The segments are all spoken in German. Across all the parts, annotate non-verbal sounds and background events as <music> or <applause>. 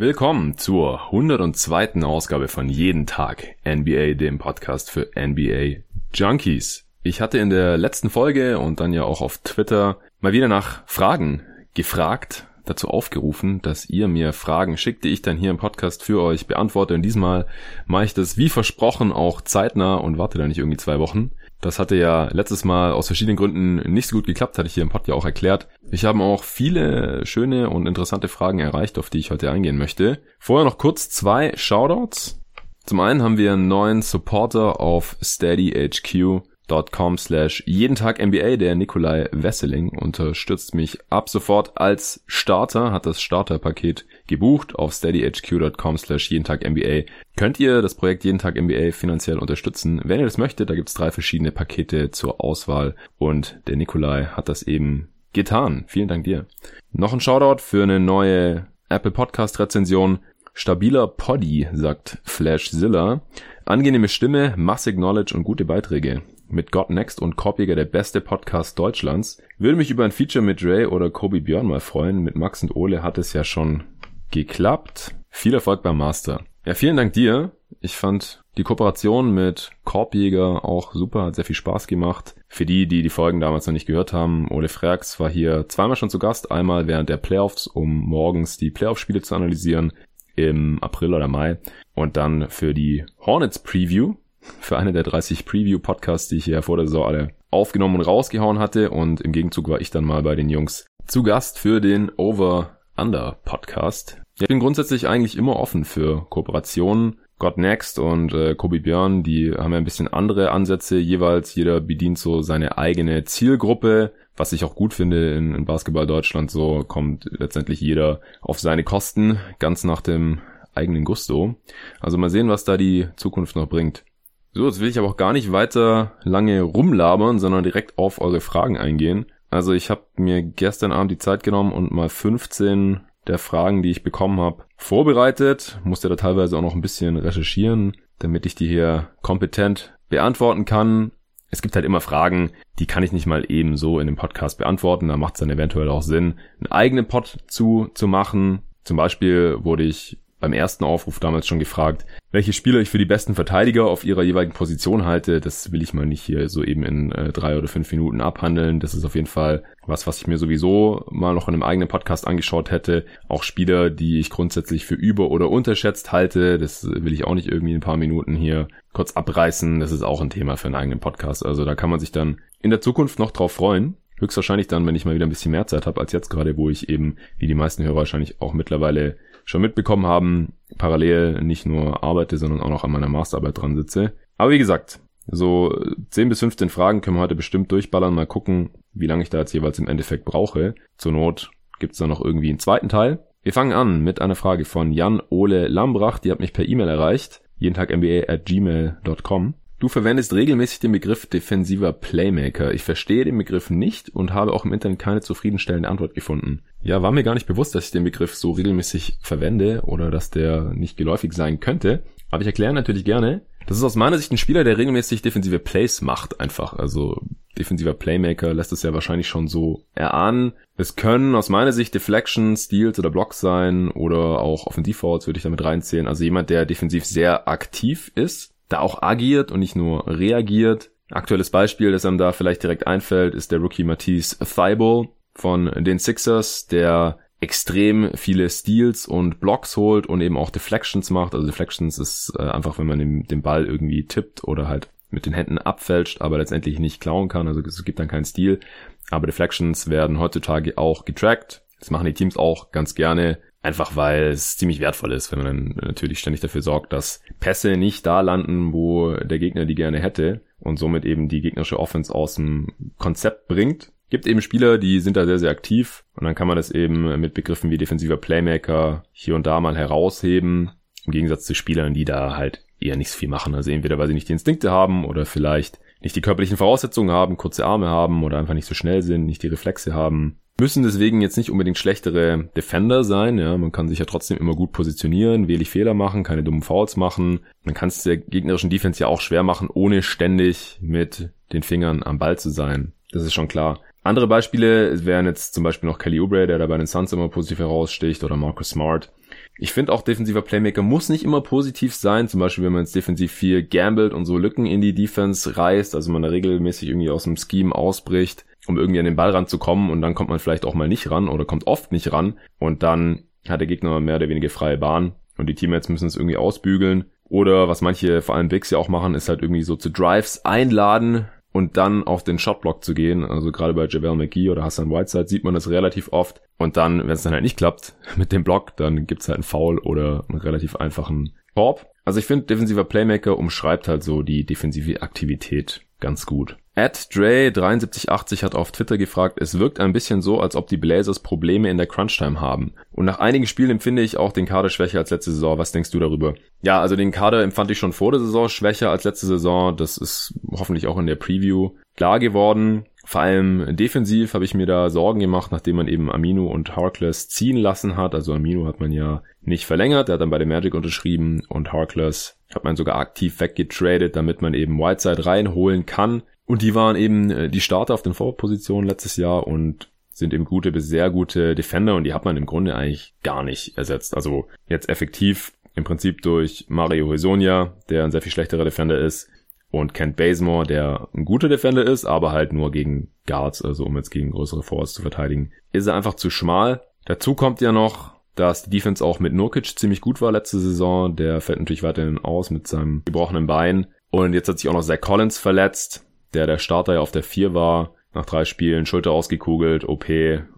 Willkommen zur 102. Ausgabe von Jeden Tag NBA, dem Podcast für NBA Junkies. Ich hatte in der letzten Folge und dann ja auch auf Twitter mal wieder nach Fragen gefragt, dazu aufgerufen, dass ihr mir Fragen schickt, die ich dann hier im Podcast für euch beantworte. Und diesmal mache ich das wie versprochen auch zeitnah und warte da nicht irgendwie zwei Wochen. Das hatte ja letztes Mal aus verschiedenen Gründen nicht so gut geklappt, hatte ich hier im Pod ja auch erklärt. Ich habe auch viele schöne und interessante Fragen erreicht, auf die ich heute eingehen möchte. Vorher noch kurz zwei Shoutouts. Zum einen haben wir einen neuen Supporter auf SteadyHQ com slash jeden Tag NBA. Der Nikolai Wesseling unterstützt mich ab sofort als Starter, hat das Starterpaket gebucht auf steadyhq.com slash jeden Tag NBA. Könnt ihr das Projekt jeden Tag NBA finanziell unterstützen? Wenn ihr das möchtet, da gibt's drei verschiedene Pakete zur Auswahl und der Nikolai hat das eben getan. Vielen Dank dir. Noch ein Shoutout für eine neue Apple Podcast Rezension. Stabiler Poddy, sagt Flashzilla. Angenehme Stimme, massig Knowledge und gute Beiträge mit God Next und Korbjäger der beste Podcast Deutschlands. Würde mich über ein Feature mit Dre oder Kobe Björn mal freuen. Mit Max und Ole hat es ja schon geklappt. Viel Erfolg beim Master. Ja, vielen Dank dir. Ich fand die Kooperation mit Korbjäger auch super, hat sehr viel Spaß gemacht. Für die, die die Folgen damals noch nicht gehört haben, Ole Frax war hier zweimal schon zu Gast. Einmal während der Playoffs, um morgens die Playoff-Spiele zu analysieren im April oder Mai. Und dann für die Hornets Preview, für eine der 30 Preview-Podcasts, die ich hier vor der Saison alle aufgenommen und rausgehauen hatte. Und im Gegenzug war ich dann mal bei den Jungs zu Gast für den Over-Under-Podcast. Ich bin grundsätzlich eigentlich immer offen für Kooperationen. God Next und äh, Kobe Björn, die haben ja ein bisschen andere Ansätze jeweils. Jeder bedient so seine eigene Zielgruppe, was ich auch gut finde in, in Basketball Deutschland. So kommt letztendlich jeder auf seine Kosten, ganz nach dem eigenen Gusto. Also mal sehen, was da die Zukunft noch bringt. So, jetzt will ich aber auch gar nicht weiter lange rumlabern, sondern direkt auf eure Fragen eingehen. Also ich habe mir gestern Abend die Zeit genommen und mal 15 der Fragen, die ich bekommen habe, vorbereitet. Musste da teilweise auch noch ein bisschen recherchieren, damit ich die hier kompetent beantworten kann. Es gibt halt immer Fragen, die kann ich nicht mal eben so in dem Podcast beantworten. Da macht es dann eventuell auch Sinn, einen eigenen Pod zu, zu machen. Zum Beispiel wurde ich beim ersten Aufruf damals schon gefragt, welche Spieler ich für die besten Verteidiger auf ihrer jeweiligen Position halte. Das will ich mal nicht hier so eben in äh, drei oder fünf Minuten abhandeln. Das ist auf jeden Fall was, was ich mir sowieso mal noch in einem eigenen Podcast angeschaut hätte. Auch Spieler, die ich grundsätzlich für über- oder unterschätzt halte. Das will ich auch nicht irgendwie in ein paar Minuten hier kurz abreißen. Das ist auch ein Thema für einen eigenen Podcast. Also da kann man sich dann in der Zukunft noch drauf freuen. Höchstwahrscheinlich dann, wenn ich mal wieder ein bisschen mehr Zeit habe als jetzt gerade, wo ich eben, wie die meisten Hörer wahrscheinlich auch mittlerweile schon mitbekommen haben, parallel nicht nur arbeite, sondern auch noch an meiner Masterarbeit dran sitze. Aber wie gesagt, so 10 bis 15 Fragen können wir heute bestimmt durchballern, mal gucken, wie lange ich da jetzt jeweils im Endeffekt brauche. Zur Not gibt's da noch irgendwie einen zweiten Teil. Wir fangen an mit einer Frage von Jan Ole Lambrach, die hat mich per E-Mail erreicht, jeden Tag mba at gmail.com. Du verwendest regelmäßig den Begriff defensiver Playmaker. Ich verstehe den Begriff nicht und habe auch im Internet keine zufriedenstellende Antwort gefunden. Ja, war mir gar nicht bewusst, dass ich den Begriff so regelmäßig verwende oder dass der nicht geläufig sein könnte. Aber ich erkläre natürlich gerne. Das ist aus meiner Sicht ein Spieler, der regelmäßig defensive Plays macht, einfach. Also defensiver Playmaker lässt es ja wahrscheinlich schon so erahnen. Es können aus meiner Sicht Deflections, Steals oder Blocks sein oder auch Offensivfouls würde ich damit reinzählen. Also jemand, der defensiv sehr aktiv ist da auch agiert und nicht nur reagiert. Aktuelles Beispiel, das einem da vielleicht direkt einfällt, ist der Rookie Matisse Thibault von den Sixers, der extrem viele Steals und Blocks holt und eben auch Deflections macht. Also Deflections ist äh, einfach, wenn man den, den Ball irgendwie tippt oder halt mit den Händen abfälscht, aber letztendlich nicht klauen kann. Also es gibt dann keinen Stil. Aber Deflections werden heutzutage auch getrackt. Das machen die Teams auch ganz gerne. Einfach weil es ziemlich wertvoll ist, wenn man dann natürlich ständig dafür sorgt, dass Pässe nicht da landen, wo der Gegner die gerne hätte und somit eben die gegnerische Offense aus dem Konzept bringt. Gibt eben Spieler, die sind da sehr, sehr aktiv und dann kann man das eben mit Begriffen wie defensiver Playmaker hier und da mal herausheben, im Gegensatz zu Spielern, die da halt eher nicht viel machen. Also entweder weil sie nicht die Instinkte haben oder vielleicht nicht die körperlichen Voraussetzungen haben, kurze Arme haben oder einfach nicht so schnell sind, nicht die Reflexe haben müssen deswegen jetzt nicht unbedingt schlechtere Defender sein. Ja, man kann sich ja trotzdem immer gut positionieren, wenig Fehler machen, keine dummen Fouls machen. Man kann es der gegnerischen Defense ja auch schwer machen, ohne ständig mit den Fingern am Ball zu sein. Das ist schon klar. Andere Beispiele wären jetzt zum Beispiel noch Kelly Oubre, der da bei den Suns immer positiv heraussticht, oder Marcus Smart, Ich finde auch defensiver Playmaker muss nicht immer positiv sein. Zum Beispiel, wenn man jetzt defensiv viel gambelt und so Lücken in die Defense reißt, also man da regelmäßig irgendwie aus dem Scheme ausbricht, um irgendwie an den Ball ranzukommen und dann kommt man vielleicht auch mal nicht ran oder kommt oft nicht ran und dann hat der Gegner mehr oder weniger freie Bahn und die Teammates müssen es irgendwie ausbügeln. Oder was manche, vor allem Bigs ja auch machen, ist halt irgendwie so zu Drives einladen und dann auf den Shotblock zu gehen. Also gerade bei Javel McGee oder Hassan Whiteside sieht man das relativ oft. Und dann, wenn es dann halt nicht klappt <laughs> mit dem Block, dann gibt's halt einen Foul oder einen relativ einfachen Korb. Also ich finde, defensiver Playmaker umschreibt halt so die defensive Aktivität ganz gut. At Dre7380 hat auf Twitter gefragt, es wirkt ein bisschen so, als ob die Blazers Probleme in der Crunch-Time haben. Und nach einigen Spielen empfinde ich auch den Kader schwächer als letzte Saison. Was denkst du darüber? Ja, also den Kader empfand ich schon vor der Saison schwächer als letzte Saison. Das ist hoffentlich auch in der Preview klar geworden. Vor allem defensiv habe ich mir da Sorgen gemacht, nachdem man eben Amino und Harkless ziehen lassen hat. Also Amino hat man ja nicht verlängert, der hat dann bei der Magic unterschrieben und Harkless hat man sogar aktiv weggetradet, damit man eben Whiteside reinholen kann. Und die waren eben äh, die Starter auf den Vorpositionen letztes Jahr und sind eben gute bis sehr gute Defender und die hat man im Grunde eigentlich gar nicht ersetzt. Also jetzt effektiv im Prinzip durch Mario Hesonia, der ein sehr viel schlechterer Defender ist, und Kent Bazemore, der ein guter Defender ist, aber halt nur gegen Guards, also um jetzt gegen größere Forwards zu verteidigen, ist er einfach zu schmal. Dazu kommt ja noch, dass die Defense auch mit Nurkic ziemlich gut war letzte Saison. Der fällt natürlich weiterhin aus mit seinem gebrochenen Bein. Und jetzt hat sich auch noch Zach Collins verletzt, der der Starter ja auf der 4 war. Nach drei Spielen Schulter ausgekugelt, OP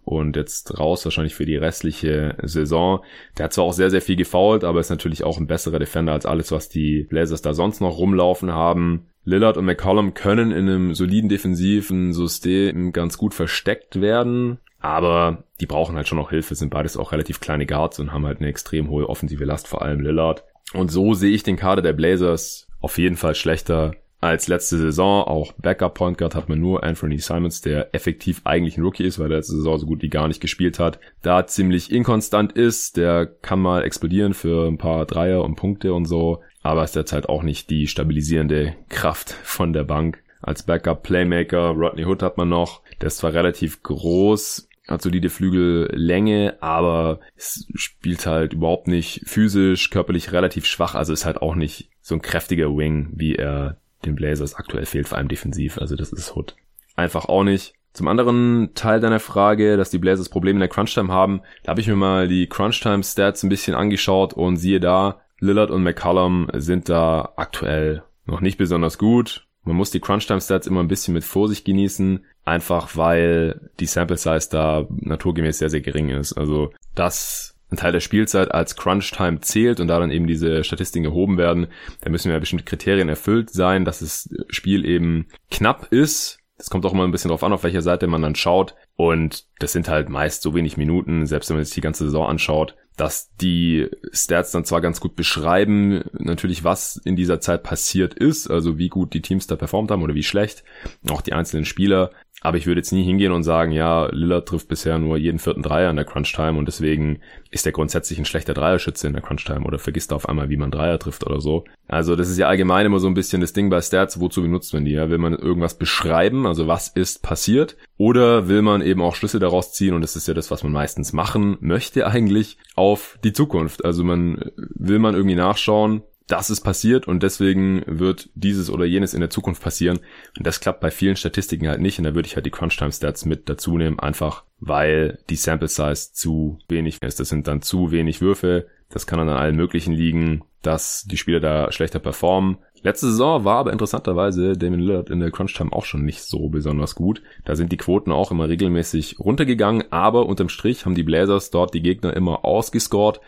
und jetzt raus wahrscheinlich für die restliche Saison. Der hat zwar auch sehr, sehr viel gefoult, aber ist natürlich auch ein besserer Defender als alles, was die Blazers da sonst noch rumlaufen haben. Lillard und McCollum können in einem soliden defensiven System ganz gut versteckt werden. Aber die brauchen halt schon noch Hilfe, sind beides auch relativ kleine Guards und haben halt eine extrem hohe offensive Last, vor allem Lillard. Und so sehe ich den Kader der Blazers auf jeden Fall schlechter als letzte Saison. Auch Backup Point Guard hat man nur Anthony Simons, der effektiv eigentlich ein Rookie ist, weil er letzte Saison so gut wie gar nicht gespielt hat. Da ziemlich inkonstant ist, der kann mal explodieren für ein paar Dreier und Punkte und so, aber ist derzeit auch nicht die stabilisierende Kraft von der Bank. Als Backup Playmaker Rodney Hood hat man noch. Der ist zwar relativ groß, hat solide Flügellänge, aber spielt halt überhaupt nicht physisch, körperlich relativ schwach, also ist halt auch nicht so ein kräftiger Wing, wie er den Blazers aktuell fehlt, vor allem defensiv, also das ist Hood. Einfach auch nicht. Zum anderen Teil deiner Frage, dass die Blazers Probleme in der Crunchtime haben, da habe ich mir mal die Crunchtime Stats ein bisschen angeschaut und siehe da, Lillard und McCollum sind da aktuell noch nicht besonders gut. Man muss die Crunchtime Stats immer ein bisschen mit Vorsicht genießen einfach weil die Sample Size da naturgemäß sehr, sehr gering ist. Also, dass ein Teil der Spielzeit als Crunch Time zählt und da dann eben diese Statistiken erhoben werden, da müssen ja bestimmte Kriterien erfüllt sein, dass das Spiel eben knapp ist. Das kommt auch immer ein bisschen drauf an, auf welcher Seite man dann schaut. Und das sind halt meist so wenig Minuten, selbst wenn man sich die ganze Saison anschaut, dass die Stats dann zwar ganz gut beschreiben, natürlich was in dieser Zeit passiert ist, also wie gut die Teams da performt haben oder wie schlecht, auch die einzelnen Spieler, aber ich würde jetzt nie hingehen und sagen, ja, Lillard trifft bisher nur jeden vierten Dreier in der Crunch Time und deswegen ist er grundsätzlich ein schlechter Dreierschütze in der Crunch Time oder vergisst er auf einmal, wie man Dreier trifft oder so. Also das ist ja allgemein immer so ein bisschen das Ding bei Stats, wozu benutzt man die? Ja? Will man irgendwas beschreiben, also was ist passiert? Oder will man eben auch Schlüsse daraus ziehen und das ist ja das, was man meistens machen möchte eigentlich, auf die Zukunft. Also man will man irgendwie nachschauen, das ist passiert und deswegen wird dieses oder jenes in der Zukunft passieren. Und das klappt bei vielen Statistiken halt nicht. Und da würde ich halt die Crunch-Time-Stats mit dazu nehmen, einfach weil die Sample Size zu wenig ist. Das sind dann zu wenig Würfe. Das kann dann an allen möglichen liegen, dass die Spieler da schlechter performen. Letzte Saison war aber interessanterweise Damon Lillard in der Crunch Time auch schon nicht so besonders gut. Da sind die Quoten auch immer regelmäßig runtergegangen, aber unterm Strich haben die Blazers dort die Gegner immer ausgescored.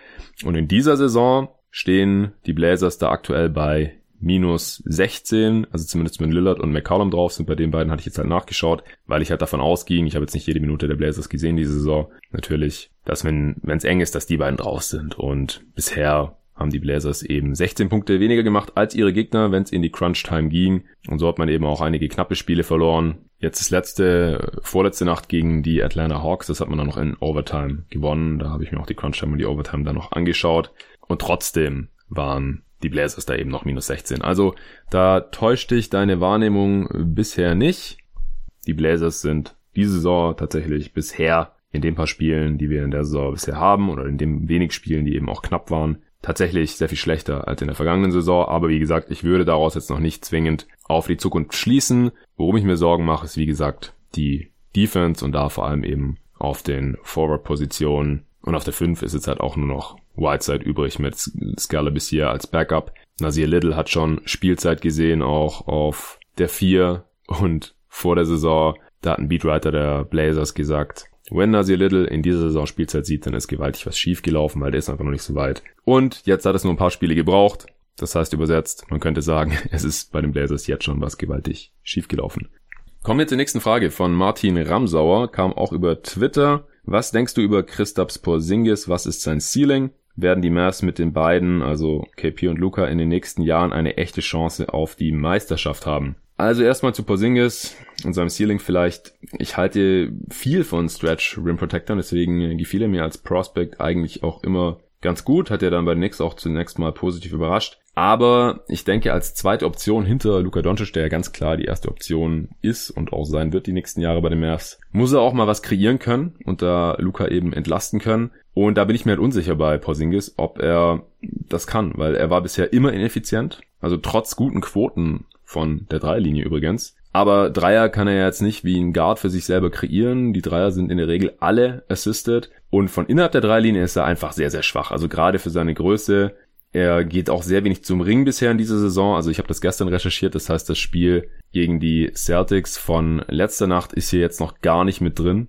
Und in dieser Saison stehen die Blazers da aktuell bei minus 16, also zumindest mit Lillard und McCollum drauf sind. Bei den beiden hatte ich jetzt halt nachgeschaut, weil ich halt davon ausging, ich habe jetzt nicht jede Minute der Blazers gesehen diese Saison, natürlich, dass wenn es eng ist, dass die beiden drauf sind. Und bisher haben die Blazers eben 16 Punkte weniger gemacht als ihre Gegner, wenn es in die Crunch-Time ging. Und so hat man eben auch einige knappe Spiele verloren. Jetzt das letzte, vorletzte Nacht gegen die Atlanta Hawks, das hat man dann noch in Overtime gewonnen. Da habe ich mir auch die Crunch-Time und die Overtime dann noch angeschaut. Und trotzdem waren die Blazers da eben noch minus 16. Also da täuscht dich deine Wahrnehmung bisher nicht. Die Blazers sind diese Saison tatsächlich bisher in den paar Spielen, die wir in der Saison bisher haben oder in den wenig Spielen, die eben auch knapp waren, tatsächlich sehr viel schlechter als in der vergangenen Saison. Aber wie gesagt, ich würde daraus jetzt noch nicht zwingend auf die Zukunft schließen. Worum ich mir Sorgen mache, ist wie gesagt die Defense und da vor allem eben auf den Forward-Positionen. Und auf der 5 ist jetzt halt auch nur noch Whiteside übrig mit Scalabis hier als Backup. Nasir Little hat schon Spielzeit gesehen, auch auf der 4 und vor der Saison, da hat ein Beatwriter der Blazers gesagt, wenn Nasir Little in dieser Saison Spielzeit sieht, dann ist gewaltig was schief gelaufen, weil der ist einfach noch nicht so weit. Und jetzt hat es nur ein paar Spiele gebraucht. Das heißt übersetzt, man könnte sagen, <laughs> es ist bei den Blazers jetzt schon was gewaltig schief gelaufen. Kommen wir zur nächsten Frage von Martin Ramsauer, kam auch über Twitter. Was denkst du über Christaps Porzingis? Was ist sein Ceiling? Werden die Mavs mit den beiden, also KP und Luca, in den nächsten Jahren eine echte Chance auf die Meisterschaft haben? Also erstmal zu Porzingis und seinem Ceiling vielleicht. Ich halte viel von Stretch Rim Protector, deswegen gefiel er mir als Prospect eigentlich auch immer ganz gut. Hat er dann bei Knicks auch zunächst mal positiv überrascht. Aber ich denke, als zweite Option hinter Luka Doncic, der ja ganz klar die erste Option ist und auch sein wird die nächsten Jahre bei den Mavs, muss er auch mal was kreieren können und da Luka eben entlasten können. Und da bin ich mir halt unsicher bei Porzingis, ob er das kann, weil er war bisher immer ineffizient. Also trotz guten Quoten von der Dreierlinie übrigens. Aber Dreier kann er jetzt nicht wie ein Guard für sich selber kreieren. Die Dreier sind in der Regel alle assisted. Und von innerhalb der Dreierlinie ist er einfach sehr, sehr schwach. Also gerade für seine Größe. Er geht auch sehr wenig zum Ring bisher in dieser Saison. Also ich habe das gestern recherchiert. Das heißt, das Spiel gegen die Celtics von letzter Nacht ist hier jetzt noch gar nicht mit drin.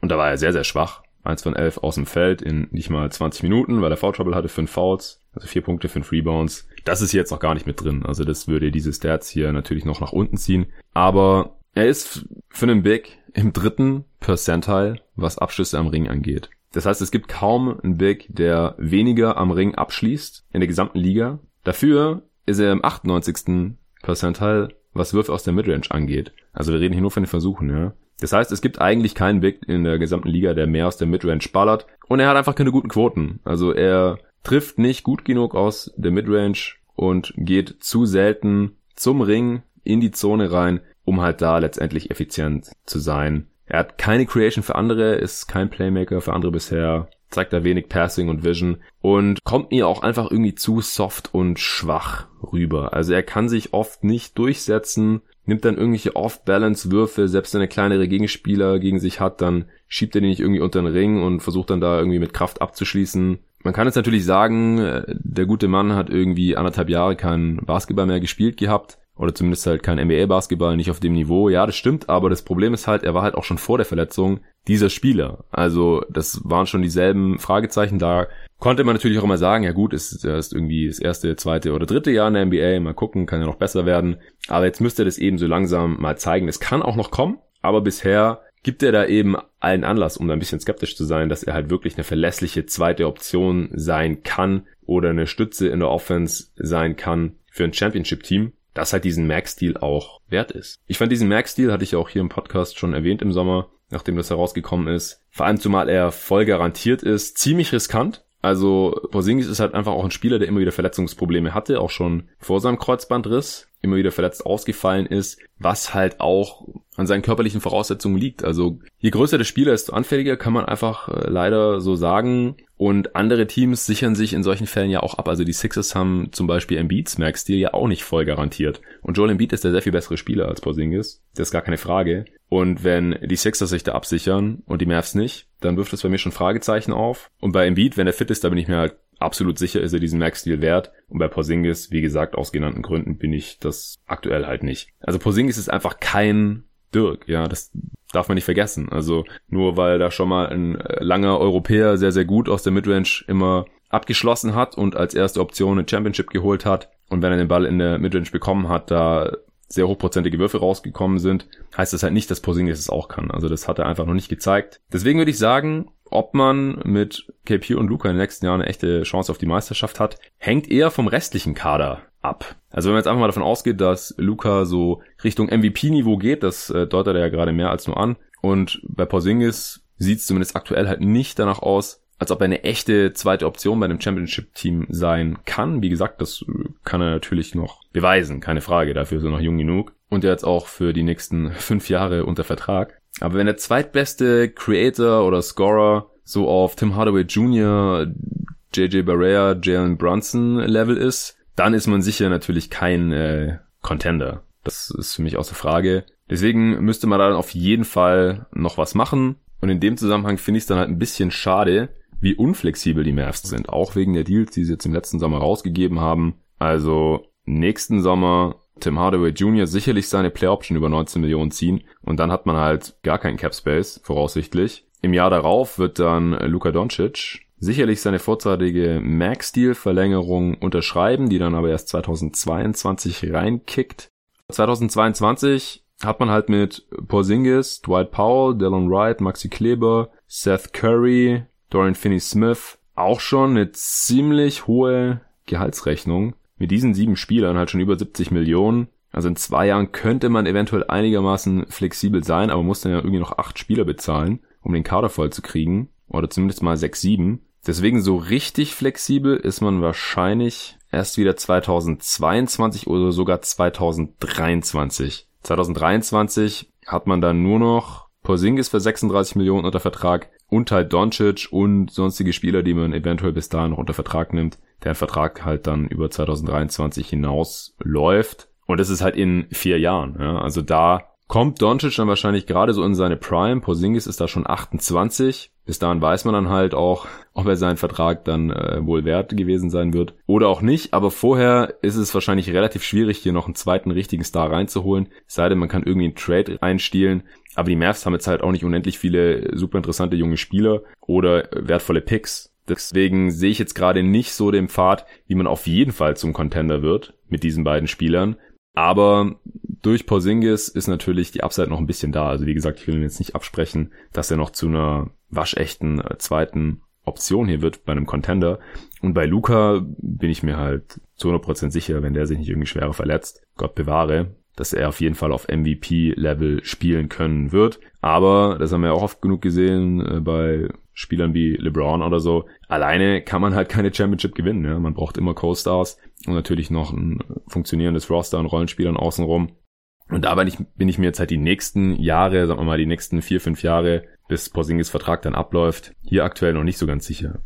Und da war er sehr, sehr schwach. Eins von elf aus dem Feld in nicht mal 20 Minuten, weil er Foul Trouble hatte, fünf Fouls, also vier Punkte, fünf Rebounds. Das ist jetzt noch gar nicht mit drin. Also das würde diese Stats hier natürlich noch nach unten ziehen. Aber er ist für einen Big im dritten Percentile, was Abschlüsse am Ring angeht. Das heißt, es gibt kaum einen Big, der weniger am Ring abschließt in der gesamten Liga. Dafür ist er im 98. Percentile, was Würfe aus der Midrange angeht. Also wir reden hier nur von den Versuchen, ja. Das heißt, es gibt eigentlich keinen Big in der gesamten Liga, der mehr aus der Midrange ballert. Und er hat einfach keine guten Quoten. Also er trifft nicht gut genug aus der Midrange und geht zu selten zum Ring in die Zone rein, um halt da letztendlich effizient zu sein. Er hat keine Creation für andere, ist kein Playmaker für andere bisher, zeigt da wenig Passing und Vision und kommt mir auch einfach irgendwie zu soft und schwach rüber. Also er kann sich oft nicht durchsetzen, nimmt dann irgendwelche Off-Balance-Würfe, selbst wenn er kleinere Gegenspieler gegen sich hat, dann schiebt er die nicht irgendwie unter den Ring und versucht dann da irgendwie mit Kraft abzuschließen. Man kann jetzt natürlich sagen, äh, der gute Mann hat irgendwie anderthalb Jahre kein Basketball mehr gespielt gehabt. Oder zumindest halt kein NBA-Basketball, nicht auf dem Niveau. Ja, das stimmt, aber das Problem ist halt, er war halt auch schon vor der Verletzung dieser Spieler. Also das waren schon dieselben Fragezeichen. Da konnte man natürlich auch immer sagen, ja gut, ist, ist irgendwie das erste, zweite oder dritte Jahr in der NBA, mal gucken, kann ja noch besser werden. Aber jetzt müsste er das eben so langsam mal zeigen. Es kann auch noch kommen, aber bisher gibt er da eben allen Anlass, um da ein bisschen skeptisch zu sein, dass er halt wirklich eine verlässliche zweite Option sein kann oder eine Stütze in der Offense sein kann für ein Championship-Team, das halt diesen Max-Deal auch wert ist. Ich fand diesen Max-Deal, hatte ich auch hier im Podcast schon erwähnt im Sommer, nachdem das herausgekommen ist, vor allem zumal er voll garantiert ist, ziemlich riskant. Also Porzingis ist halt einfach auch ein Spieler, der immer wieder Verletzungsprobleme hatte, auch schon vor seinem Kreuzbandriss immer wieder verletzt ausgefallen ist, was halt auch an seinen körperlichen Voraussetzungen liegt. Also je größer der Spieler, desto anfälliger kann man einfach äh, leider so sagen. Und andere Teams sichern sich in solchen Fällen ja auch ab. Also die Sixers haben zum Beispiel Embiids Max-Deal ja auch nicht voll garantiert. Und Joel Embiid ist der sehr viel bessere Spieler als Porzingis. Das ist gar keine Frage. Und wenn die Sixers sich da absichern und die Mavs nicht, dann wirft das bei mir schon Fragezeichen auf. Und bei Embiid, wenn er fit ist, da bin ich mir halt absolut sicher ist er diesen Max-Deal wert. Und bei Porzingis, wie gesagt, aus genannten Gründen bin ich das aktuell halt nicht. Also Porzingis ist einfach kein Dirk, ja, das darf man nicht vergessen. Also nur weil da schon mal ein äh, langer Europäer sehr, sehr gut aus der Midrange immer abgeschlossen hat und als erste Option eine Championship geholt hat und wenn er den Ball in der Midrange bekommen hat, da sehr hochprozentige Würfe rausgekommen sind, heißt das halt nicht, dass Porzingis es auch kann. Also das hat er einfach noch nicht gezeigt. Deswegen würde ich sagen, ob man mit KP und Luca in den nächsten Jahren eine echte Chance auf die Meisterschaft hat, hängt eher vom restlichen Kader ab. Also wenn man jetzt einfach mal davon ausgeht, dass Luca so Richtung MVP-Niveau geht, das äh, deutet er ja gerade mehr als nur an. Und bei Porzingis sieht es zumindest aktuell halt nicht danach aus, als ob er eine echte zweite Option bei einem Championship-Team sein kann. Wie gesagt, das kann er natürlich noch beweisen, keine Frage. Dafür ist er noch jung genug. Und er jetzt auch für die nächsten <laughs> fünf Jahre unter Vertrag. Aber wenn der zweitbeste Creator oder Scorer so auf Tim Hardaway Jr., JJ Barrea, Jalen Brunson Level ist, dann ist man sicher natürlich kein äh, Contender. Das ist für mich außer Frage. Deswegen müsste man dann auf jeden Fall noch was machen. Und in dem Zusammenhang finde ich es dann halt ein bisschen schade, wie unflexibel die Mavs sind. Auch wegen der Deals, die sie jetzt im letzten Sommer rausgegeben haben. Also nächsten Sommer Tim Hardaway Jr. sicherlich seine Play Option über 19 Millionen ziehen und dann hat man halt gar keinen Cap Space, voraussichtlich. Im Jahr darauf wird dann Luka Doncic sicherlich seine vorzeitige Max-Deal-Verlängerung unterschreiben, die dann aber erst 2022 reinkickt. 2022 hat man halt mit Porzingis, Dwight Powell, Dylan Wright, Maxi Kleber, Seth Curry, Dorian Finney-Smith auch schon eine ziemlich hohe Gehaltsrechnung. Mit diesen sieben Spielern halt schon über 70 Millionen. Also in zwei Jahren könnte man eventuell einigermaßen flexibel sein, aber muss dann ja irgendwie noch acht Spieler bezahlen, um den Kader voll zu kriegen. Oder zumindest mal sechs, sieben. Deswegen so richtig flexibel ist man wahrscheinlich erst wieder 2022 oder sogar 2023. 2023 hat man dann nur noch Porzingis für 36 Millionen unter Vertrag und halt Doncic und sonstige Spieler, die man eventuell bis dahin noch unter Vertrag nimmt, der Vertrag halt dann über 2023 hinaus läuft. Und das ist halt in vier Jahren. Ja? Also da kommt Doncic dann wahrscheinlich gerade so in seine Prime. Porzingis ist da schon 28. Bis dahin weiß man dann halt auch, ob er seinen Vertrag dann äh, wohl wert gewesen sein wird oder auch nicht. Aber vorher ist es wahrscheinlich relativ schwierig, hier noch einen zweiten richtigen Star reinzuholen. Es sei denn, man kann irgendwie einen Trade einstielen. Aber die Mavs haben jetzt halt auch nicht unendlich viele super interessante junge Spieler oder wertvolle Picks. Deswegen sehe ich jetzt gerade nicht so den Pfad, wie man auf jeden Fall zum Contender wird mit diesen beiden Spielern. Aber durch Porzingis ist natürlich die Upside noch ein bisschen da. Also wie gesagt, ich will ihn jetzt nicht absprechen, dass er noch zu einer waschechten äh, zweiten Option hier wird bei einem Contender. Und bei Luca bin ich mir halt zu 100% sicher, wenn der sich nicht irgendwie schwerer verletzt, Gott bewahre, dass er auf jeden Fall auf MVP-Level spielen können wird. Aber, das haben wir auch oft genug gesehen äh, bei Spielern wie LeBron oder so, alleine kann man halt keine Championship gewinnen. Ja? Man braucht immer Co-Stars und natürlich noch ein funktionierendes Roster an Rollenspielern außenrum. Und da bin ich, bin ich mir jetzt halt die nächsten Jahre, sagen wir mal die nächsten vier, fünf Jahre, bis Porzingis Vertrag dann abläuft, hier aktuell noch nicht so ganz sicher.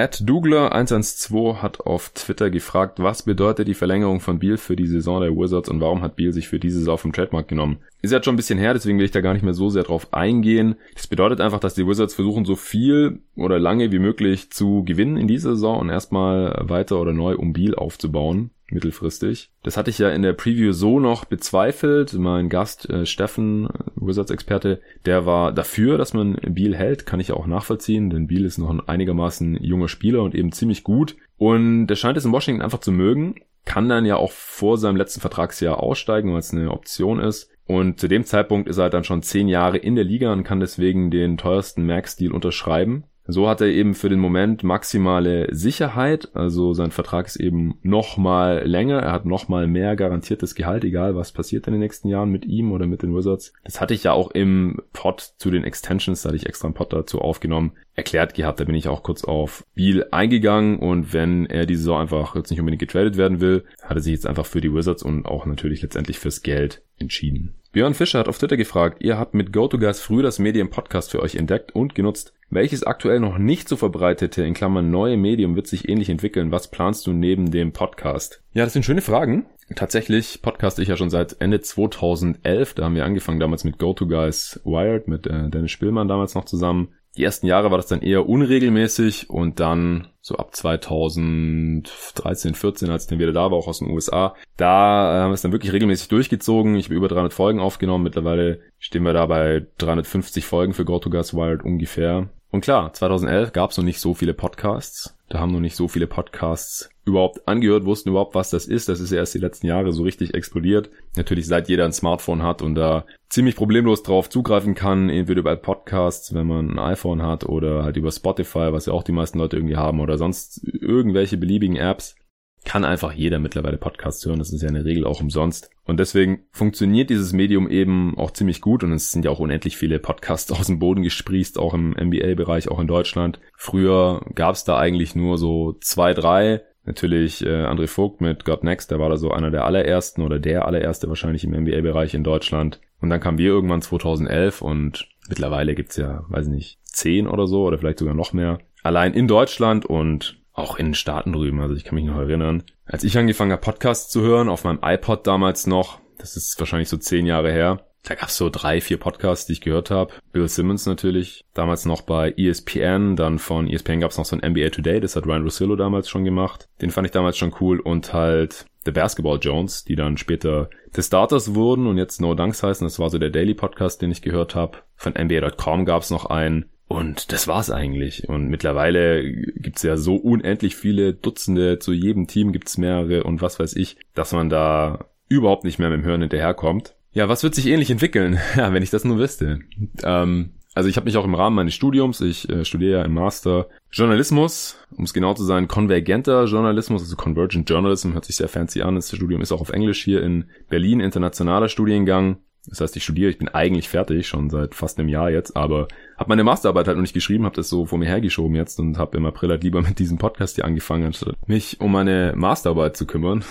Ed Dougler112 hat auf Twitter gefragt, was bedeutet die Verlängerung von Beal für die Saison der Wizards und warum hat Beal sich für diese Saison vom Trademark genommen? Ist jetzt schon ein bisschen her, deswegen will ich da gar nicht mehr so sehr drauf eingehen. Das bedeutet einfach, dass die Wizards versuchen, so viel oder lange wie möglich zu gewinnen in dieser Saison und erstmal weiter oder neu um Beal aufzubauen mittelfristig. Das hatte ich ja in der Preview so noch bezweifelt. Mein Gast äh, Steffen, Wizards-Experte, der war dafür, dass man Beal hält. Kann ich ja auch nachvollziehen, denn Beal ist noch ein einigermaßen junger Spieler und eben ziemlich gut. Und der scheint es in Washington einfach zu mögen. Kann dann ja auch vor seinem letzten Vertragsjahr aussteigen, weil es eine Option ist. Und zu dem Zeitpunkt ist er halt dann schon zehn Jahre in der Liga und kann deswegen den teuersten Max-Deal unterschreiben. So hat er eben für den Moment maximale Sicherheit, also sein Vertrag ist eben noch mal länger, er hat noch mal mehr garantiertes Gehalt, egal was passiert in den nächsten Jahren mit ihm oder mit den Wizards. Das hatte ich ja auch im Pod zu den Extensions, da hatte ich extra einen Pod dazu aufgenommen, erklärt gehabt. Da bin ich auch kurz auf Beal eingegangen und wenn er diese Saison einfach jetzt nicht unbedingt getradet werden will, hat er sich jetzt einfach für die Wizards und auch natürlich letztendlich fürs Geld entschieden. Björn Fischer hat auf Twitter gefragt, ihr habt mit GoToGuys früher das Medium Podcast für euch entdeckt und genutzt. Welches aktuell noch nicht so verbreitete, in Klammern neue Medium wird sich ähnlich entwickeln? Was planst du neben dem Podcast? Ja, das sind schöne Fragen. Tatsächlich podcaste ich ja schon seit Ende 2011. Da haben wir angefangen damals mit GoToGuys Wired, mit äh, Dennis Spielmann damals noch zusammen. Die ersten Jahre war das dann eher unregelmäßig und dann so ab 2013, 14, als ich dann wieder da war, auch aus den USA, da äh, haben wir es dann wirklich regelmäßig durchgezogen. Ich habe über 300 Folgen aufgenommen. Mittlerweile stehen wir da bei 350 Folgen für GoToGuys Wired ungefähr. Und klar, 2011 gab es noch nicht so viele Podcasts. Da haben noch nicht so viele Podcasts überhaupt angehört, wussten überhaupt, was das ist. Das ist ja erst die letzten Jahre so richtig explodiert. Natürlich seit jeder ein Smartphone hat und da ziemlich problemlos drauf zugreifen kann, entweder über Podcasts, wenn man ein iPhone hat oder halt über Spotify, was ja auch die meisten Leute irgendwie haben oder sonst irgendwelche beliebigen Apps kann einfach jeder mittlerweile Podcasts hören. Das ist ja in der Regel auch umsonst. Und deswegen funktioniert dieses Medium eben auch ziemlich gut. Und es sind ja auch unendlich viele Podcasts <laughs> aus dem Boden gesprießt, auch im NBA-Bereich, auch in Deutschland. Früher gab es da eigentlich nur so zwei, drei. Natürlich äh, André Vogt mit God Next, der war da so einer der allerersten oder der allererste wahrscheinlich im NBA-Bereich in Deutschland. Und dann kamen wir irgendwann 2011 und mittlerweile gibt's ja, weiß nicht, zehn oder so oder vielleicht sogar noch mehr. Allein in Deutschland und auch in den Staaten drüben. Also ich kann mich noch erinnern, als ich angefangen habe, Podcasts zu hören, auf meinem iPod damals noch, das ist wahrscheinlich so zehn Jahre her, da gab's so drei, vier Podcasts, die ich gehört habe. Bill Simmons natürlich, damals noch bei ESPN, dann von ESPN gab's noch so ein NBA Today, das hat Ryan Russillo damals schon gemacht. Den fand ich damals schon cool und halt The Basketball Jones, die dann später The Starters wurden und jetzt No Dunks heißen. Das war so der Daily Podcast, den ich gehört habe. Von NBA.com gab's noch einen. Und das war's eigentlich. Und mittlerweile gibt's ja so unendlich viele Dutzende, zu jedem Team gibt's mehrere und was weiß ich, dass man da überhaupt nicht mehr mit dem Hören hinterherkommt. Ja, was wird sich ähnlich entwickeln? <laughs> Ja, wenn ich das nur wüsste. Ähm, also ich habe mich auch im Rahmen meines Studiums, ich äh, studiere ja im Master Journalismus, um es genau zu sein, konvergenter Journalismus, also Convergent Journalism, hört sich sehr fancy an. Das Studium ist auch auf Englisch hier in Berlin, internationaler Studiengang. Das heißt, ich studiere, ich bin eigentlich fertig, schon seit fast einem Jahr jetzt, aber habe meine Masterarbeit halt noch nicht geschrieben, habe das so vor mir hergeschoben jetzt und habe im April halt lieber <laughs> mit diesem Podcast hier angefangen, anstatt mich um meine Masterarbeit zu kümmern.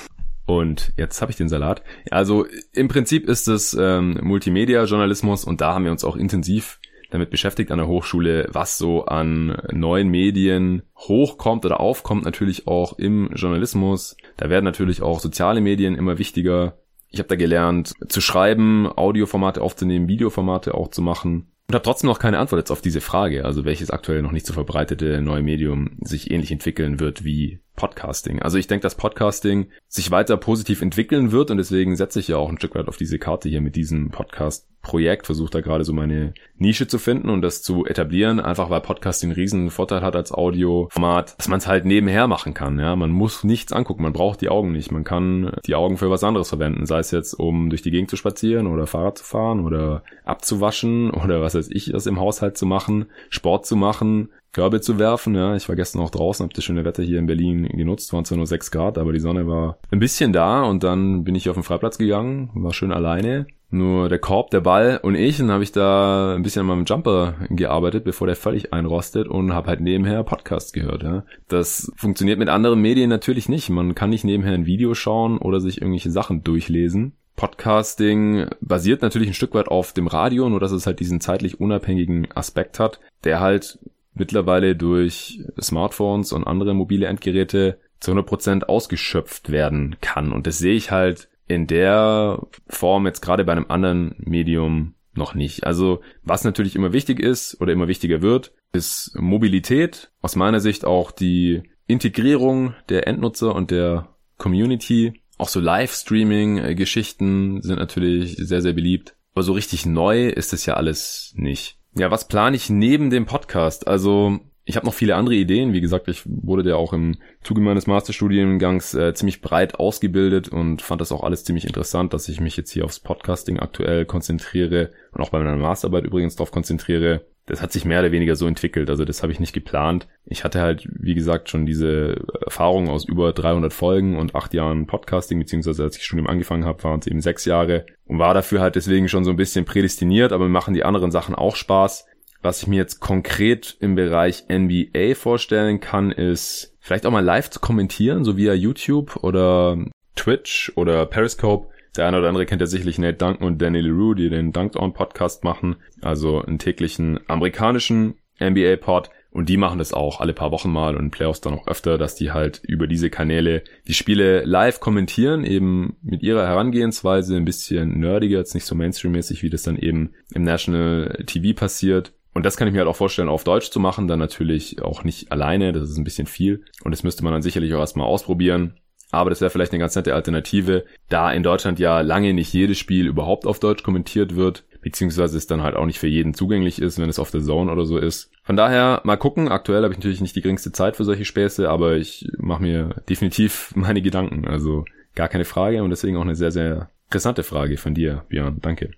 Und jetzt habe ich den Salat. Also im Prinzip ist es ähm, Multimedia-Journalismus und da haben wir uns auch intensiv damit beschäftigt an der Hochschule, was so an neuen Medien hochkommt oder aufkommt, natürlich auch im Journalismus. Da werden natürlich auch soziale Medien immer wichtiger. Ich habe da gelernt zu schreiben, Audioformate aufzunehmen, Videoformate auch zu machen. Und habe trotzdem noch keine Antwort jetzt auf diese Frage, also welches aktuell noch nicht so verbreitete neue Medium sich ähnlich entwickeln wird wie Podcasting. Also ich denke, dass Podcasting sich weiter positiv entwickeln wird und deswegen setze ich ja auch ein Stück weit auf diese Karte hier mit diesem Podcast Projekt, versuche da gerade so meine Nische zu finden und das zu etablieren, einfach weil Podcasting einen riesen Vorteil hat als Audioformat, dass man es halt nebenher machen kann. Ja, man muss nichts angucken, man braucht die Augen nicht, man kann die Augen für was anderes verwenden, sei es jetzt um durch die Gegend zu spazieren oder Fahrrad zu fahren oder abzuwaschen oder was weiß ich, das im Haushalt zu machen, Sport zu machen, Körbe zu werfen. Ja, ich war gestern auch draußen, habe das schöne Wetter hier in Berlin genutzt. Waren zwar nur sechs Grad, aber die Sonne war ein bisschen da und dann bin ich auf den Freiplatz gegangen, war schön alleine. Nur der Korb, der Ball und ich, dann habe ich da ein bisschen an meinem Jumper gearbeitet, bevor der völlig einrostet und habe halt nebenher Podcasts gehört. Ja. Das funktioniert mit anderen Medien natürlich nicht. Man kann nicht nebenher ein Video schauen oder sich irgendwelche Sachen durchlesen. Podcasting basiert natürlich ein Stück weit auf dem Radio, nur dass es halt diesen zeitlich unabhängigen Aspekt hat, der halt mittlerweile durch Smartphones und andere mobile Endgeräte zu 100% ausgeschöpft werden kann. Und das sehe ich halt in der Form jetzt gerade bei einem anderen Medium noch nicht. Also was natürlich immer wichtig ist oder immer wichtiger wird, ist Mobilität. Aus meiner Sicht auch die Integrierung der Endnutzer und der Community. Auch so Livestreaming-Geschichten sind natürlich sehr, sehr beliebt. Aber so richtig neu ist es ja alles nicht. Ja, was plane ich neben dem Podcast? Also ich habe noch viele andere Ideen. Wie gesagt, ich wurde ja auch im Zuge meines Masterstudiengangs äh, ziemlich breit ausgebildet und fand das auch alles ziemlich interessant, dass ich mich jetzt hier aufs Podcasting aktuell konzentriere und auch bei meiner Masterarbeit übrigens darauf konzentriere das hat sich mehr oder weniger so entwickelt. Also das habe ich nicht geplant. Ich hatte halt, wie gesagt, schon diese Erfahrung aus über 300 Folgen und acht Jahren Podcasting, beziehungsweise als ich Studium angefangen habe, waren es eben sechs Jahre und war dafür halt deswegen schon so ein bisschen prädestiniert, aber mir machen die anderen Sachen auch Spaß. Was ich mir jetzt konkret im Bereich NBA vorstellen kann, ist vielleicht auch mal live zu kommentieren, so via YouTube oder Twitch oder Periscope der eine oder andere kennt ja sicherlich Nate Duncan und Danny LeRoux, die den Dunked On Podcast machen, also einen täglichen amerikanischen NBA-Pod. Und die machen das auch alle paar Wochen mal und Playoffs dann auch öfter, dass die halt über diese Kanäle die Spiele live kommentieren, eben mit ihrer Herangehensweise ein bisschen nerdiger, jetzt nicht so Mainstream-mäßig, wie das dann eben im National TV passiert. Und das kann ich mir halt auch vorstellen, auf Deutsch zu machen, dann natürlich auch nicht alleine, das ist ein bisschen viel. Und das müsste man dann sicherlich auch erstmal ausprobieren. Aber das wäre vielleicht eine ganz nette Alternative, da in Deutschland ja lange nicht jedes Spiel überhaupt auf Deutsch kommentiert wird, beziehungsweise es dann halt auch nicht für jeden zugänglich ist, wenn es auf der Zone oder so ist. Von daher mal gucken. Aktuell habe ich natürlich nicht die geringste Zeit für solche Späße, aber ich mache mir definitiv <laughs> meine Gedanken. Also gar keine Frage und deswegen auch eine sehr, sehr interessante Frage von dir, Björn. Danke.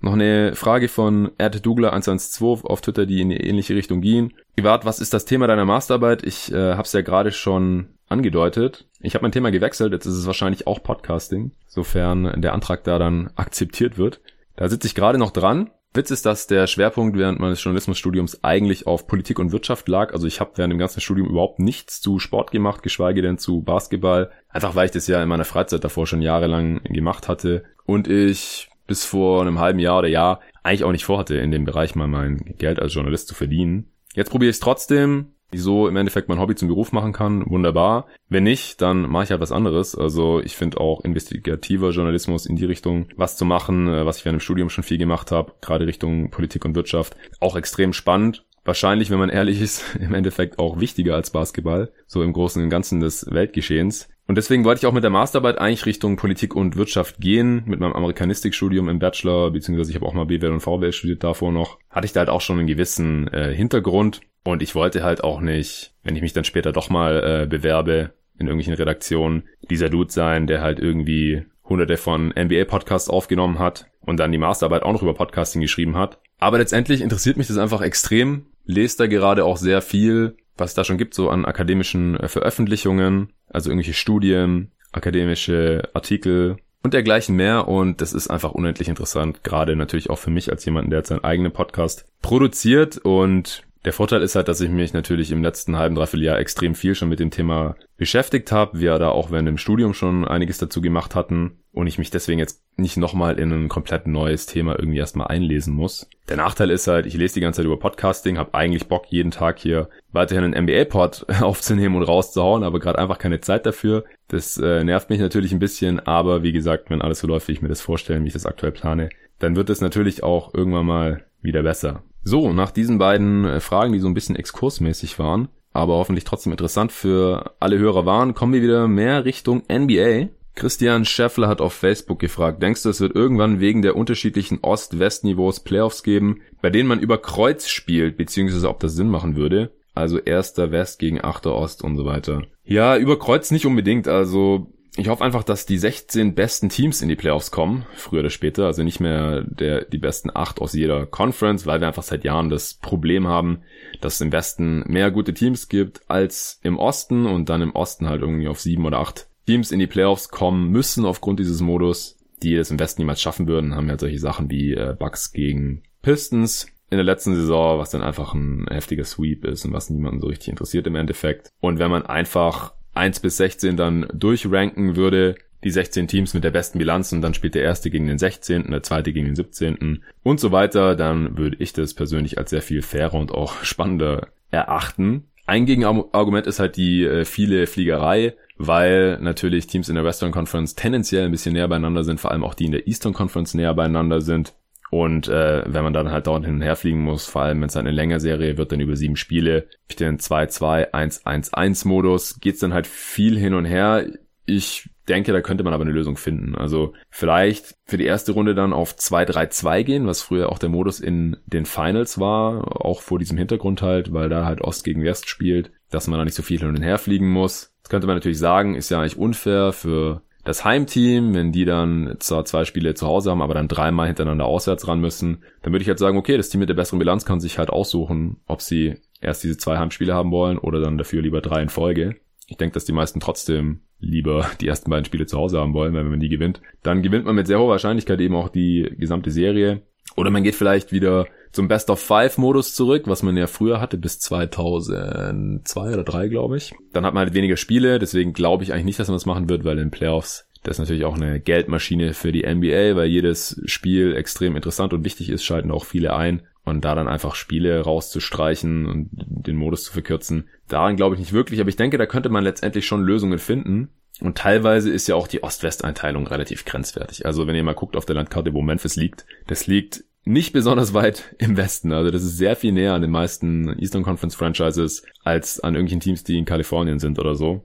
Noch eine Frage von erddougler112 auf Twitter, die in die ähnliche Richtung ging. Privat, was ist das Thema deiner Masterarbeit? Ich äh, habe es ja gerade schon angedeutet. Ich habe mein Thema gewechselt, jetzt ist es wahrscheinlich auch Podcasting, sofern der Antrag da dann akzeptiert wird. Da sitze ich gerade noch dran. Witz ist, dass der Schwerpunkt während meines Journalismusstudiums eigentlich auf Politik und Wirtschaft lag. Also ich habe während dem ganzen Studium überhaupt nichts zu Sport gemacht, geschweige denn zu Basketball. Einfach weil ich das ja in meiner Freizeit davor schon jahrelang gemacht hatte. Und ich bis vor einem halben Jahr oder Jahr eigentlich auch nicht vorhatte, in dem Bereich mal mein Geld als Journalist zu verdienen. Jetzt probiere ich es trotzdem, so im Endeffekt mein Hobby zum Beruf machen kann, wunderbar. Wenn nicht, dann mache ich halt was anderes. Also ich finde auch investigativer Journalismus in die Richtung was zu machen, äh, was ich während dem Studium schon viel gemacht habe, gerade Richtung Politik und Wirtschaft, auch extrem spannend. Wahrscheinlich, wenn man ehrlich ist, <laughs> im Endeffekt auch wichtiger als Basketball, so im Großen und Ganzen des Weltgeschehens. Und deswegen wollte ich auch mit der Masterarbeit eigentlich Richtung Politik und Wirtschaft gehen, mit meinem Amerikanistikstudium im Bachelor, beziehungsweise ich habe auch mal BWL und VWL studiert davor noch, hatte ich da halt auch schon einen gewissen äh, Hintergrund und ich wollte halt auch nicht, wenn ich mich dann später doch mal äh, bewerbe in irgendwelchen Redaktionen, dieser Dude sein, der halt irgendwie hunderte von NBA-Podcasts aufgenommen hat und dann die Masterarbeit auch noch über Podcasting geschrieben hat. Aber letztendlich interessiert mich das einfach extrem. Lest da gerade auch sehr viel, was da schon gibt, so an akademischen äh, Veröffentlichungen, also irgendwelche Studien, akademische Artikel und dergleichen mehr. Und das ist einfach unendlich interessant, gerade natürlich auch für mich als jemanden, der jetzt seinen eigenen Podcast produziert und der Vorteil ist halt, dass ich mich natürlich im letzten halben, dreiviertel Jahr extrem viel schon mit dem Thema beschäftigt habe. Wir da auch während dem Studium schon einiges dazu gemacht hatten und ich mich deswegen jetzt nicht nochmal in ein komplett neues Thema irgendwie erstmal einlesen muss. Der Nachteil ist halt, ich lese die ganze Zeit über Podcasting, habe eigentlich Bock, jeden Tag hier weiterhin einen MBA-Pod <laughs> aufzunehmen und rauszuhauen, aber gerade einfach keine Zeit dafür. Das äh, nervt mich natürlich ein bisschen, aber wie gesagt, wenn alles so läuft, wie ich mir das vorstelle, wie ich das aktuell plane, dann wird es natürlich auch irgendwann mal wieder besser. So, nach diesen beiden äh, Fragen, die so ein bisschen exkursmäßig waren, aber hoffentlich trotzdem interessant für alle Hörer waren, kommen wir wieder mehr Richtung NBA. Christian Scheffler hat auf Facebook gefragt, denkst du, es wird irgendwann wegen der unterschiedlichen Ost-West-Niveaus Playoffs geben, bei denen man über Kreuz spielt, beziehungsweise ob das Sinn machen würde? Also erster West gegen achter Ost und so weiter. Ja, über Kreuz nicht unbedingt. Also ich hoffe einfach, dass die 16 besten Teams in die Playoffs kommen, früher oder später. Also nicht mehr der, die besten acht aus jeder Conference, weil wir einfach seit Jahren das Problem haben, dass es im Westen mehr gute Teams gibt als im Osten und dann im Osten halt irgendwie auf sieben oder acht Teams in die Playoffs kommen müssen aufgrund dieses Modus, die es im Westen niemals schaffen würden. Haben wir halt solche Sachen wie äh, Bucks gegen Pistons in der letzten Saison, was dann einfach ein heftiger Sweep ist und was niemanden so richtig interessiert im Endeffekt. Und wenn man einfach 1 bis 16 dann durchranken würde, die 16 Teams mit der besten Bilanz und dann spielt der erste gegen den 16., der zweite gegen den 17. und so weiter, dann würde ich das persönlich als sehr viel fairer und auch spannender erachten. Ein Gegenargument ist halt die äh, viele Fliegerei, weil natürlich Teams in der Western Conference tendenziell ein bisschen näher beieinander sind, vor allem auch die in der Eastern Conference näher beieinander sind. Und äh, wenn man dann halt dauernd hin und her fliegen muss, vor allem wenn es eine längere Serie wird, dann über sieben Spiele, den 2-2-1-1-1-Modus, geht's dann halt viel hin und her. Ich denke, da könnte man aber eine Lösung finden. Also vielleicht für die erste Runde dann auf 2-3-2 gehen, was früher auch der Modus in den Finals war, auch vor diesem Hintergrund halt, weil da halt Ost gegen West spielt, dass man da nicht so viel hin und her fliegen muss. Das könnte man natürlich sagen, ist ja eigentlich unfair für das Heimteam, wenn die dann zwar zwei Spiele zu Hause haben, aber dann dreimal hintereinander auswärts ran müssen, dann würde ich halt sagen, okay, das Team mit der besseren Bilanz kann sich halt aussuchen, ob sie erst diese zwei Heimspiele haben wollen oder dann dafür lieber drei in Folge. Ich denke, dass die meisten trotzdem lieber die ersten beiden Spiele zu Hause haben wollen, weil wenn man die gewinnt, dann gewinnt man mit sehr hoher Wahrscheinlichkeit eben auch die gesamte Serie. Oder man geht vielleicht wieder zum Best of Five Modus zurück, was man ja früher hatte bis 2002 oder 3, glaube ich. Dann hat man halt weniger Spiele, deswegen glaube ich eigentlich nicht, dass man das machen wird, weil in Playoffs das ist natürlich auch eine Geldmaschine für die NBA, weil jedes Spiel extrem interessant und wichtig ist, schalten auch viele ein. Und da dann einfach Spiele rauszustreichen und den Modus zu verkürzen, daran glaube ich nicht wirklich. Aber ich denke, da könnte man letztendlich schon Lösungen finden. Und teilweise ist ja auch die Ost-West-Einteilung relativ grenzwertig. Also wenn ihr mal guckt auf der Landkarte, wo Memphis liegt, das liegt nicht besonders weit im Westen. Also das ist sehr viel näher an den meisten Eastern Conference Franchises als an irgendwelchen Teams, die in Kalifornien sind oder so.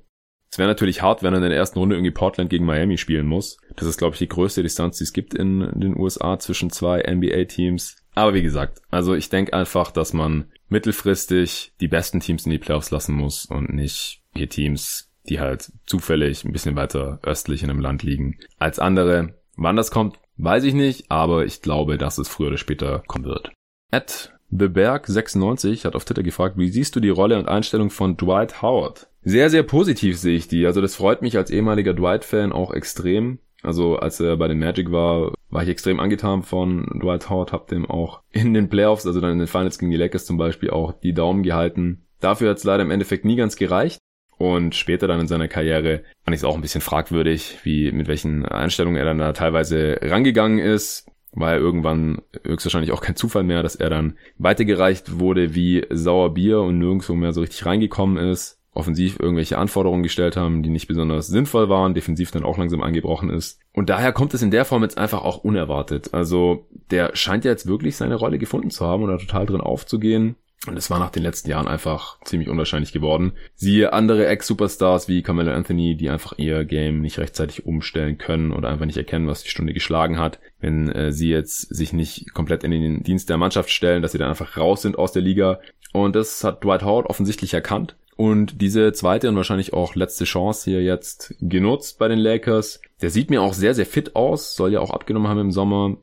Es wäre natürlich hart, wenn er in der ersten Runde irgendwie Portland gegen Miami spielen muss. Das ist, glaube ich, die größte Distanz, die es gibt in den USA zwischen zwei NBA-Teams. Aber wie gesagt, also ich denke einfach, dass man mittelfristig die besten Teams in die Playoffs lassen muss und nicht hier Teams, die halt zufällig ein bisschen weiter östlich in einem Land liegen als andere. Wann das kommt, weiß ich nicht, aber ich glaube, dass es früher oder später kommen wird. At TheBerg96 hat auf Twitter gefragt, wie siehst du die Rolle und Einstellung von Dwight Howard? Sehr, sehr positiv sehe ich die. Also das freut mich als ehemaliger Dwight-Fan auch extrem. Also als er bei den Magic war, war ich extrem angetan von Dwight Howard, hab dem auch in den Playoffs, also dann in den Finals gegen die Lakers zum Beispiel, auch die Daumen gehalten. Dafür hat es leider im Endeffekt nie ganz gereicht. Und später dann in seiner Karriere fand ich es auch ein bisschen fragwürdig, wie mit welchen Einstellungen er dann da teilweise rangegangen ist. war ja irgendwann höchstwahrscheinlich auch kein Zufall mehr, dass er dann weitergereicht wurde wie Sauerbier und nirgendwo mehr so richtig reingekommen ist. Offensiv irgendwelche Anforderungen gestellt haben, die nicht besonders sinnvoll waren, defensiv dann auch langsam angebrochen ist. Und daher kommt es in der Form jetzt einfach auch unerwartet. Also der scheint ja jetzt wirklich seine Rolle gefunden zu haben da total drin aufzugehen. Und es war nach den letzten Jahren einfach ziemlich unwahrscheinlich geworden. Siehe andere Ex-Superstars wie Carmelo Anthony, die einfach ihr Game nicht rechtzeitig umstellen können oder einfach nicht erkennen, was die Stunde geschlagen hat. Wenn äh, sie jetzt sich nicht komplett in den Dienst der Mannschaft stellen, dass sie dann einfach raus sind aus der Liga. Und das hat Dwight Howard offensichtlich erkannt und diese zweite und wahrscheinlich auch letzte Chance hier jetzt genutzt bei den Lakers. Der sieht mir auch sehr, sehr fit aus, soll ja auch abgenommen haben im Sommer.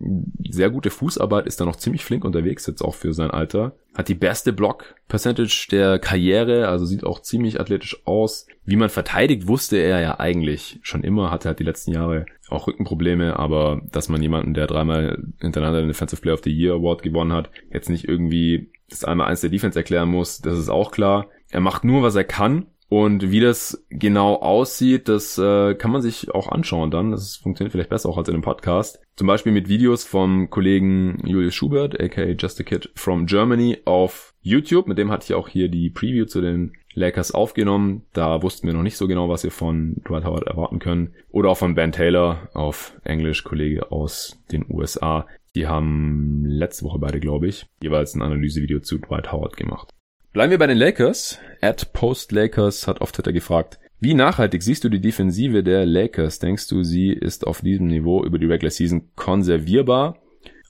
Sehr gute Fußarbeit, ist da noch ziemlich flink unterwegs jetzt auch für sein Alter. Hat die beste Block-Percentage der Karriere, also sieht auch ziemlich athletisch aus. Wie man verteidigt, wusste er ja eigentlich schon immer, hatte halt die letzten Jahre auch Rückenprobleme, aber dass man jemanden, der dreimal hintereinander den Defensive Player of the Year Award gewonnen hat, jetzt nicht irgendwie das einmal eins der Defense erklären muss, das ist auch klar. Er macht nur, was er kann. Und wie das genau aussieht, das äh, kann man sich auch anschauen dann. Das funktioniert vielleicht besser auch als in einem Podcast. Zum Beispiel mit Videos vom Kollegen Julius Schubert, aka Just a Kid from Germany auf YouTube. Mit dem hatte ich auch hier die Preview zu den Lakers aufgenommen. Da wussten wir noch nicht so genau, was wir von Dwight Howard erwarten können. Oder auch von Ben Taylor auf Englisch, Kollege aus den USA. Die haben letzte Woche beide, glaube ich, jeweils ein Analysevideo zu Dwight Howard gemacht. Bleiben wir bei den Lakers. At Post Lakers hat auf Twitter gefragt, wie nachhaltig siehst du die Defensive der Lakers? Denkst du, sie ist auf diesem Niveau über die Regular Season konservierbar?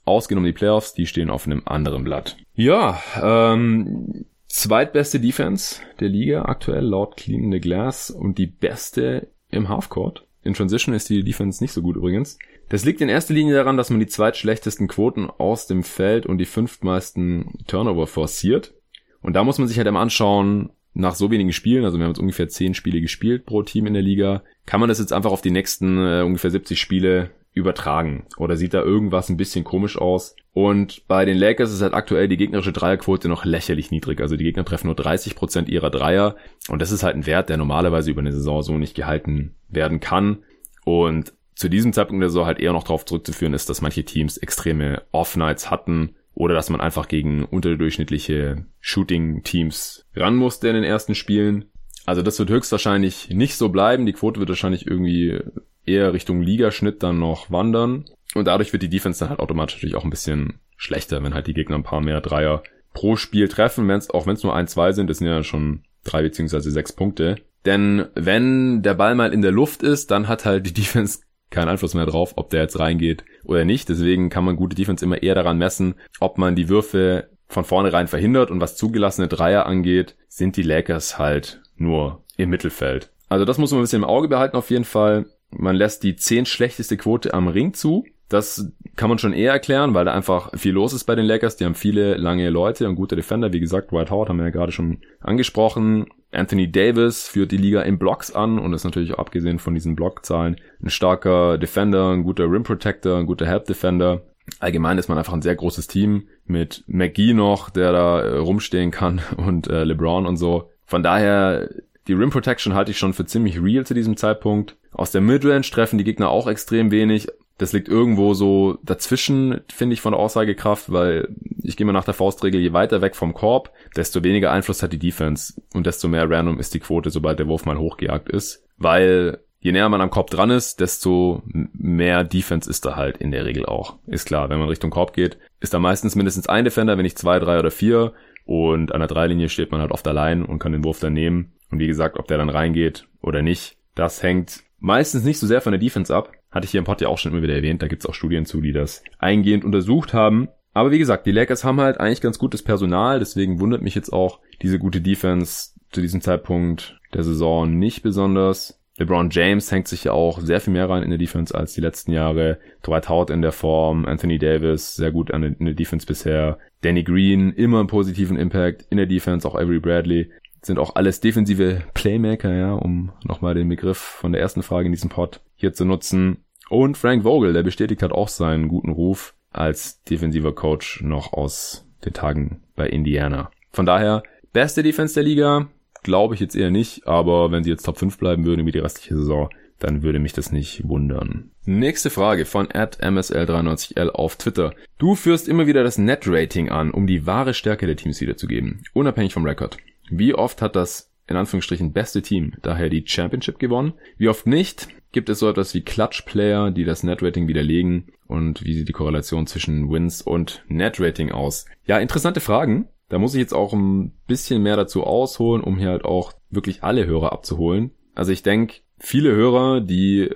Ausgenommen die Playoffs, die stehen auf einem anderen Blatt. Ja, ähm, zweitbeste Defense der Liga aktuell laut Clean the Glass und die beste im Halfcourt. In Transition ist die Defense nicht so gut übrigens. Das liegt in erster Linie daran, dass man die zweitschlechtesten Quoten aus dem Feld und die fünftmeisten Turnover forciert. Und da muss man sich halt immer anschauen, nach so wenigen Spielen, also wir haben jetzt ungefähr zehn Spiele gespielt pro Team in der Liga, kann man das jetzt einfach auf die nächsten äh, ungefähr 70 Spiele übertragen? Oder sieht da irgendwas ein bisschen komisch aus? Und bei den Lakers ist halt aktuell die gegnerische Dreierquote noch lächerlich niedrig. Also die Gegner treffen nur 30 Prozent ihrer Dreier. Und das ist halt ein Wert, der normalerweise über eine Saison so nicht gehalten werden kann. Und zu diesem Zeitpunkt der Saison halt eher noch darauf zurückzuführen ist, dass manche Teams extreme Off-Nights hatten oder dass man einfach gegen unterdurchschnittliche Shooting-Teams ran musste in den ersten Spielen. Also das wird höchstwahrscheinlich nicht so bleiben. Die Quote wird wahrscheinlich irgendwie eher Richtung Ligaschnitt dann noch wandern. Und dadurch wird die Defense dann halt automatisch natürlich auch ein bisschen schlechter, wenn halt die Gegner ein paar mehr Dreier pro Spiel treffen. Wenn's, auch wenn es nur ein, zwei sind, das sind ja schon drei beziehungsweise sechs Punkte. Denn wenn der Ball mal in der Luft ist, dann hat halt die <laughs> Defense keinen Einfluss mehr drauf, ob der jetzt reingeht oder nicht. Deswegen kann man gute Defense immer eher daran messen, ob man die Würfe von vornherein verhindert und was zugelassene Dreier angeht, sind die Lakers halt nur im Mittelfeld. Also das muss man ein bisschen im Auge behalten auf jeden Fall. Man lässt die zehn schlechteste Quote am Ring zu. Das kann man schon eher erklären, weil da einfach viel los ist bei den Lakers. Die haben viele lange Leute und gute Defender. Wie gesagt, White Howard haben wir ja gerade schon angesprochen. Anthony Davis führt die Liga in Blocks an und ist natürlich abgesehen von diesen Blockzahlen ein starker Defender, ein guter Rim Protector, ein guter Help Defender. Allgemein ist man einfach ein sehr großes Team mit McGee noch, der da äh, rumstehen kann <laughs> und äh, LeBron und so. Von daher, die Rim Protection halte ich schon für ziemlich real zu diesem Zeitpunkt. Aus der Midrange treffen die Gegner auch extrem wenig. Das liegt irgendwo so dazwischen, finde ich, von der Aussagekraft, weil ich gehe mal nach der Faustregel, je weiter weg vom Korb, desto weniger Einfluss hat die Defense und desto mehr random ist die Quote, sobald der Wurf mal hochgejagt ist. Weil je näher man am Korb dran ist, desto mehr Defense ist da halt in der Regel auch. Ist klar, wenn man Richtung Korb geht, ist da meistens mindestens ein Defender, wenn nicht zwei, drei oder vier. Und an der Dreilinie steht man halt oft allein und kann den Wurf dann nehmen. Und wie gesagt, ob der dann reingeht oder nicht, das hängt meistens nicht so sehr von der Defense ab. Hatte ich hier im Pod ja auch schon immer wieder erwähnt. Da gibt's auch Studien zu, die das eingehend untersucht haben. Aber wie gesagt, die Lakers haben halt eigentlich ganz gutes Personal. Deswegen wundert mich jetzt auch diese gute Defense zu diesem Zeitpunkt der Saison nicht besonders. LeBron James hängt sich ja auch sehr viel mehr rein in der Defense als die letzten Jahre. Dwight Howard in der Form, Anthony Davis sehr gut in der Defense bisher. Danny Green immer einen positiven Impact in der Defense, auch Avery Bradley sind auch alles defensive Playmaker, ja, um nochmal den Begriff von der ersten Frage in diesem Pod hier zu nutzen. Und Frank Vogel, der bestätigt hat auch seinen guten Ruf als defensiver Coach noch aus den Tagen bei Indiana. Von daher, beste Defense der Liga, glaube ich jetzt eher nicht, aber wenn sie jetzt Top 5 bleiben würden über die restliche Saison, dann würde mich das nicht wundern. Nächste Frage von msl93l auf Twitter. Du führst immer wieder das Net-Rating an, um die wahre Stärke der Teams wiederzugeben, unabhängig vom Rekord. Wie oft hat das in Anführungsstrichen beste Team daher die Championship gewonnen? Wie oft nicht? Gibt es so etwas wie Clutch-Player, die das Net-Rating widerlegen? Und wie sieht die Korrelation zwischen Wins und Net-Rating aus? Ja, interessante Fragen. Da muss ich jetzt auch ein bisschen mehr dazu ausholen, um hier halt auch wirklich alle Hörer abzuholen. Also ich denke, viele Hörer, die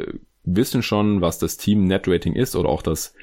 wissen schon, was das Team Net Rating ist oder auch das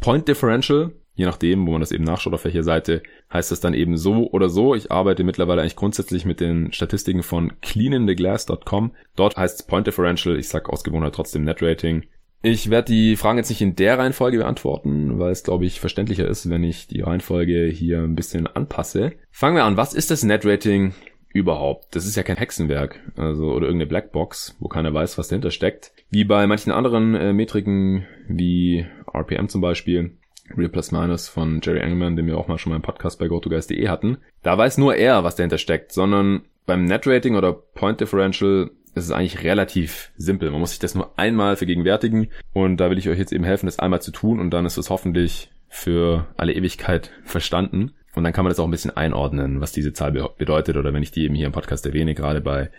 Point Differential. Je nachdem, wo man das eben nachschaut, auf welcher Seite, heißt das dann eben so oder so. Ich arbeite mittlerweile eigentlich grundsätzlich mit den Statistiken von cleaningtheglass.com. Dort heißt es Point Differential. Ich sag aus Gewohnheit trotzdem Net Rating. Ich werde die Fragen jetzt nicht in der Reihenfolge beantworten, weil es, glaube ich, verständlicher ist, wenn ich die Reihenfolge hier ein bisschen anpasse. Fangen wir an. Was ist das Net Rating? überhaupt. Das ist ja kein Hexenwerk, also oder irgendeine Blackbox, wo keiner weiß, was dahinter steckt. Wie bei manchen anderen äh, Metriken wie RPM zum Beispiel, Real Plus Minus von Jerry Engelman, den wir auch mal schon mal im Podcast bei GoToGuys.de hatten. Da weiß nur er, was dahinter steckt, sondern beim Net Rating oder Point Differential ist es eigentlich relativ simpel. Man muss sich das nur einmal vergegenwärtigen und da will ich euch jetzt eben helfen, das einmal zu tun und dann ist es hoffentlich für alle Ewigkeit verstanden. Und dann kann man das auch ein bisschen einordnen, was diese Zahl be bedeutet oder wenn ich die eben hier im Podcast erwähne, gerade bei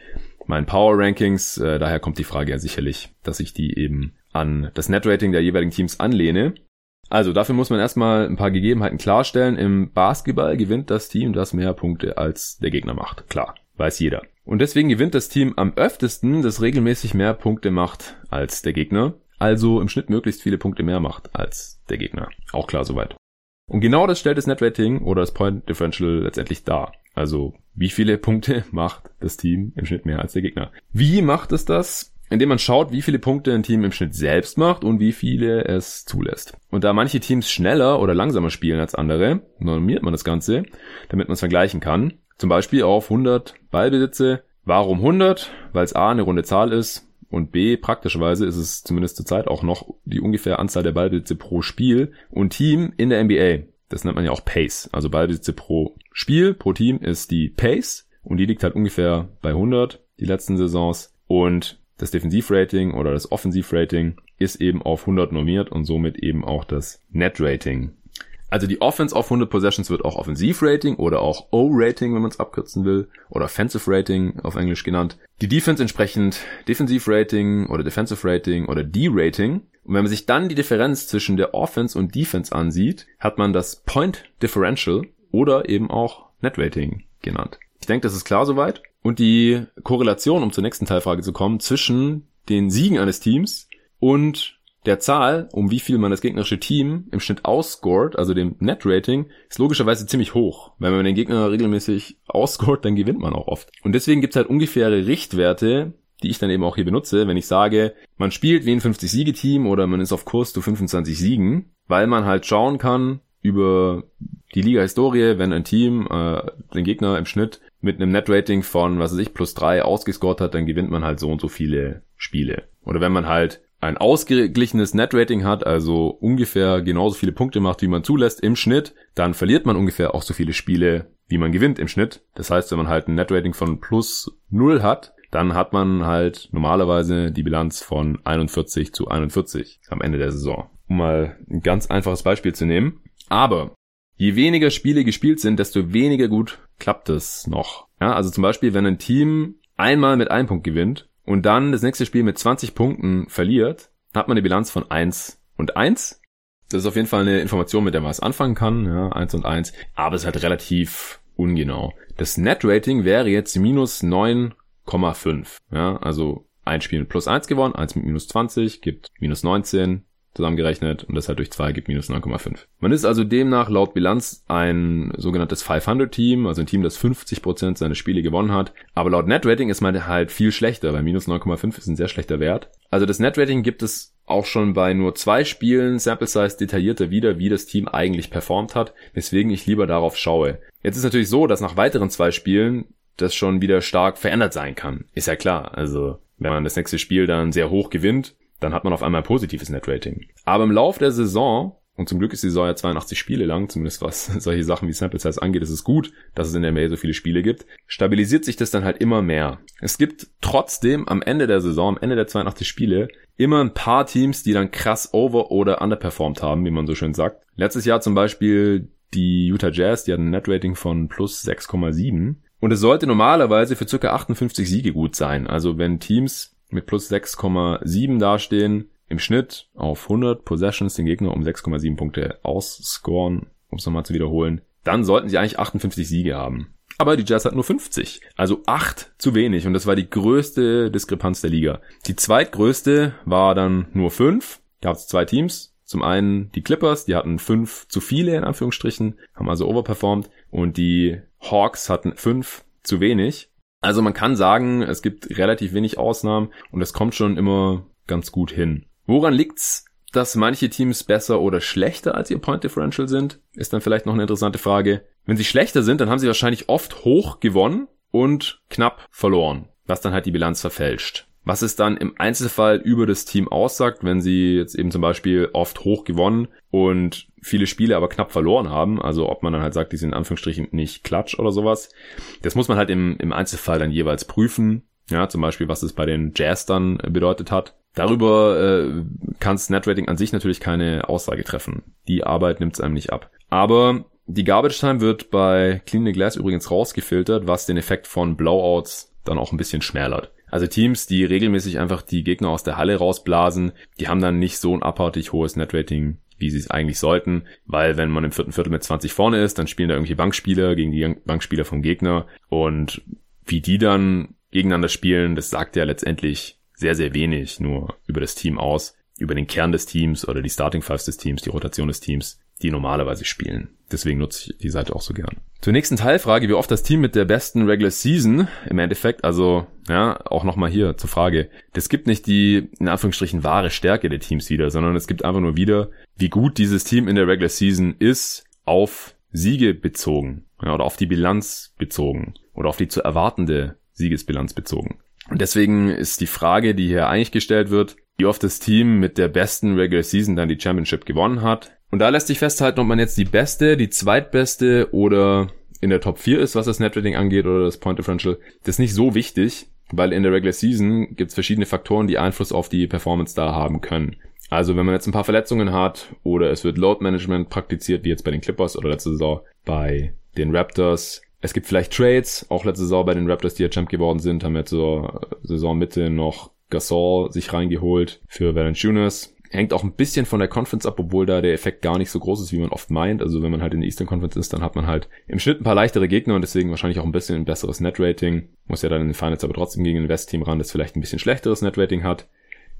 meinen Power Rankings. Äh, daher kommt die Frage ja sicherlich, dass ich die eben an das Net-Rating der jeweiligen Teams anlehne. Also dafür muss man erstmal ein paar Gegebenheiten klarstellen. Im Basketball gewinnt das Team, das mehr Punkte als der Gegner macht. Klar, weiß jeder. Und deswegen gewinnt das Team am öftesten, das regelmäßig mehr Punkte macht als der Gegner. Also im Schnitt möglichst viele Punkte mehr macht als der Gegner. Auch klar soweit. Und genau das stellt das Net-Rating oder das Point Differential letztendlich dar. Also, wie viele Punkte <laughs> macht das Team im Schnitt mehr als der Gegner? Wie macht es das? Indem man schaut, wie viele Punkte ein Team im Schnitt selbst macht und wie viele es zulässt. Und da manche Teams schneller oder langsamer spielen als andere, normiert man das Ganze, damit man es vergleichen kann. Zum Beispiel auf 100 Ballbesitze. Warum 100? Weil es A eine runde Zahl ist und B, praktischerweise ist es zumindest zurzeit auch noch die ungefähr Anzahl der Ballbesitze pro Spiel und Team in der NBA. Das nennt man ja auch Pace. Also Ballbesitze pro Spiel, pro Team ist die Pace und die liegt halt ungefähr bei 100 die letzten Saisons und das Defensivrating oder das Offensivrating ist eben auf 100 normiert und somit eben auch das Net Rating also die Offense auf 100 Possessions wird auch Offensivrating oder auch O-Rating, wenn man es abkürzen will, oder Offensive Rating auf Englisch genannt. Die Defense entsprechend Defensivrating oder Defensive Rating oder D-Rating. Und wenn man sich dann die Differenz zwischen der Offense und Defense ansieht, hat man das Point Differential oder eben auch Net Rating genannt. Ich denke, das ist klar soweit. Und die Korrelation, um zur nächsten Teilfrage zu kommen, zwischen den Siegen eines Teams und der Zahl, um wie viel man das gegnerische Team im Schnitt ausscored, also dem Net-Rating, ist logischerweise ziemlich hoch. Wenn man den Gegner regelmäßig ausscored, dann gewinnt man auch oft. Und deswegen gibt es halt ungefähre Richtwerte, die ich dann eben auch hier benutze, wenn ich sage, man spielt wie ein 50-Siege-Team oder man ist auf Kurs zu 25 Siegen, weil man halt schauen kann über die Liga-Historie, wenn ein Team äh, den Gegner im Schnitt mit einem Net-Rating von, was weiß ich, plus drei ausgescored hat, dann gewinnt man halt so und so viele Spiele. Oder wenn man halt ein ausgeglichenes Net-Rating hat, also ungefähr genauso viele Punkte macht, wie man zulässt im Schnitt, dann verliert man ungefähr auch so viele Spiele, wie man gewinnt im Schnitt. Das heißt, wenn man halt ein Net-Rating von plus 0 hat, dann hat man halt normalerweise die Bilanz von 41 zu 41 am Ende der Saison. Um mal ein ganz einfaches Beispiel zu nehmen. Aber je weniger Spiele gespielt sind, desto weniger gut klappt es noch. Ja, also zum Beispiel, wenn ein Team einmal mit einem Punkt gewinnt und dann das nächste Spiel mit 20 Punkten verliert, hat man eine Bilanz von 1 und 1. Das ist auf jeden Fall eine Information, mit der man was anfangen kann, ja, 1 und 1, aber es ist halt relativ ungenau. Das Net-Rating wäre jetzt minus 9,5, ja, also ein Spiel mit plus 1 gewonnen, 1 mit minus 20 gibt minus 19, zusammengerechnet und das halt durch 2 gibt minus 9,5. Man ist also demnach laut Bilanz ein sogenanntes 500-Team, also ein Team, das 50% seiner Spiele gewonnen hat. Aber laut Netrating ist man halt viel schlechter, weil minus 9,5 ist ein sehr schlechter Wert. Also das Netrating gibt es auch schon bei nur zwei Spielen Sample Size detaillierter wieder, wie das Team eigentlich performt hat, weswegen ich lieber darauf schaue. Jetzt ist natürlich so, dass nach weiteren zwei Spielen das schon wieder stark verändert sein kann. Ist ja klar. Also wenn man das nächste Spiel dann sehr hoch gewinnt, dann hat man auf einmal ein positives Netrating. Aber im Lauf der Saison und zum Glück ist die Saison ja 82 Spiele lang, zumindest was <laughs> solche Sachen wie Sample Size angeht, ist es gut, dass es in der NBA so viele Spiele gibt, stabilisiert sich das dann halt immer mehr. Es gibt trotzdem am Ende der Saison, am Ende der 82 Spiele, immer ein paar Teams, die dann krass over- oder underperformed haben, wie man so schön sagt. Letztes Jahr zum Beispiel die Utah Jazz, die hatten ein Netrating von plus 6,7. Und es sollte normalerweise für ca. 58 Siege gut sein. Also wenn Teams mit plus 6,7 dastehen, im Schnitt auf 100 Possessions den Gegner um 6,7 Punkte ausscoren, um es nochmal zu wiederholen, dann sollten sie eigentlich 58 Siege haben. Aber die Jazz hat nur 50. Also 8 zu wenig. Und das war die größte Diskrepanz der Liga. Die zweitgrößte war dann nur 5. Gab es zwei Teams. Zum einen die Clippers, die hatten 5 zu viele in Anführungsstrichen, haben also overperformed. Und die Hawks hatten 5 zu wenig. Also man kann sagen, es gibt relativ wenig Ausnahmen und es kommt schon immer ganz gut hin. Woran liegt's, dass manche Teams besser oder schlechter als ihr Point Differential sind? Ist dann vielleicht noch eine interessante Frage. Wenn sie schlechter sind, dann haben sie wahrscheinlich oft hoch gewonnen und knapp verloren, was dann halt die Bilanz verfälscht. Was es dann im Einzelfall über das Team aussagt, wenn sie jetzt eben zum Beispiel oft hoch gewonnen und viele Spiele aber knapp verloren haben, also ob man dann halt sagt, die sind in Anführungsstrichen nicht klatsch oder sowas, das muss man halt im, im Einzelfall dann jeweils prüfen. Ja, zum Beispiel, was es bei den Jazz dann bedeutet hat. Darüber äh, kann Netrating an sich natürlich keine Aussage treffen. Die Arbeit nimmt es einem nicht ab. Aber die Garbage Time wird bei Clean the Glass übrigens rausgefiltert, was den Effekt von Blowouts dann auch ein bisschen schmälert. Also Teams, die regelmäßig einfach die Gegner aus der Halle rausblasen, die haben dann nicht so ein abartig hohes Netrating, wie sie es eigentlich sollten, weil wenn man im vierten Viertel mit 20 vorne ist, dann spielen da irgendwelche Bankspieler gegen die Bankspieler vom Gegner und wie die dann gegeneinander spielen, das sagt ja letztendlich sehr, sehr wenig nur über das Team aus, über den Kern des Teams oder die Starting Fives des Teams, die Rotation des Teams, die normalerweise spielen. Deswegen nutze ich die Seite auch so gern. Zur nächsten Teilfrage, wie oft das Team mit der besten Regular Season im Endeffekt, also ja, auch nochmal hier zur Frage, das gibt nicht die in Anführungsstrichen wahre Stärke der Teams wieder, sondern es gibt einfach nur wieder, wie gut dieses Team in der Regular Season ist, auf Siege bezogen oder auf die Bilanz bezogen oder auf die zu erwartende Siegesbilanz bezogen. Und deswegen ist die Frage, die hier eigentlich gestellt wird, wie oft das Team mit der besten Regular Season dann die Championship gewonnen hat. Und da lässt sich festhalten, ob man jetzt die beste, die zweitbeste oder in der Top 4 ist, was das Netrating angeht oder das Point Differential. Das ist nicht so wichtig, weil in der Regular Season gibt es verschiedene Faktoren, die Einfluss auf die Performance da haben können. Also wenn man jetzt ein paar Verletzungen hat oder es wird Load Management praktiziert, wie jetzt bei den Clippers oder letzte Saison bei den Raptors, es gibt vielleicht Trades, auch letzte Saison bei den Raptors, die ja Champ geworden sind, haben wir zur Saisonmitte noch Gasol sich reingeholt für Valanciunas. Hängt auch ein bisschen von der Conference ab, obwohl da der Effekt gar nicht so groß ist, wie man oft meint. Also wenn man halt in der Eastern Conference ist, dann hat man halt im Schnitt ein paar leichtere Gegner und deswegen wahrscheinlich auch ein bisschen ein besseres Net-Rating. Muss ja dann in den Finals aber trotzdem gegen ein West-Team ran, das vielleicht ein bisschen schlechteres Net-Rating hat.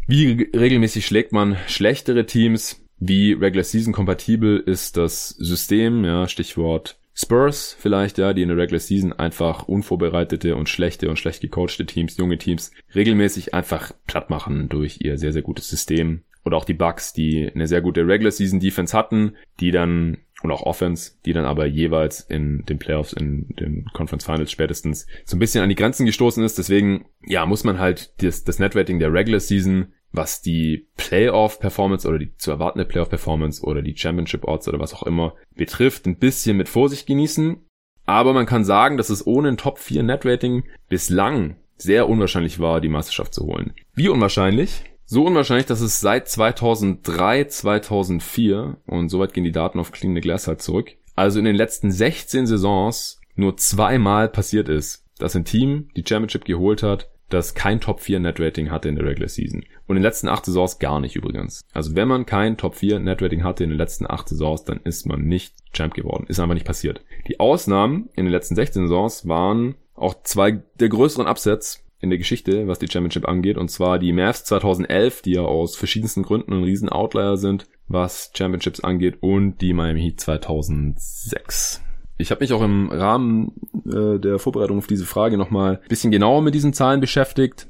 Wie regelmäßig schlägt man schlechtere Teams? Wie Regular Season kompatibel ist das System? Ja, Stichwort Spurs vielleicht, ja, die in der Regular Season einfach unvorbereitete und schlechte und schlecht gecoachte Teams, junge Teams, regelmäßig einfach platt machen durch ihr sehr, sehr gutes System. Oder auch die Bucks, die eine sehr gute Regular Season Defense hatten, die dann, und auch Offense, die dann aber jeweils in den Playoffs, in den Conference Finals spätestens so ein bisschen an die Grenzen gestoßen ist. Deswegen, ja, muss man halt das, das Netrating der Regular Season was die Playoff-Performance oder die zu erwartende Playoff-Performance oder die Championship-Odds oder was auch immer betrifft, ein bisschen mit Vorsicht genießen. Aber man kann sagen, dass es ohne ein Top 4 Net-Rating bislang sehr unwahrscheinlich war, die Meisterschaft zu holen. Wie unwahrscheinlich? So unwahrscheinlich, dass es seit 2003, 2004, und soweit gehen die Daten auf Clean the Glass halt zurück, also in den letzten 16 Saisons nur zweimal passiert ist, dass ein Team die Championship geholt hat das kein Top 4 Net Rating hatte in der Regular Season. Und in den letzten acht Saisons gar nicht übrigens. Also wenn man kein Top 4 Net Rating hatte in den letzten acht Saisons, dann ist man nicht Champ geworden. Ist einfach nicht passiert. Die Ausnahmen in den letzten 16 Saisons waren auch zwei der größeren Upsets in der Geschichte, was die Championship angeht. Und zwar die Mavs 2011, die ja aus verschiedensten Gründen ein riesen Outlier sind, was Championships angeht. Und die Miami Heat 2006. Ich habe mich auch im Rahmen äh, der Vorbereitung auf diese Frage nochmal ein bisschen genauer mit diesen Zahlen beschäftigt.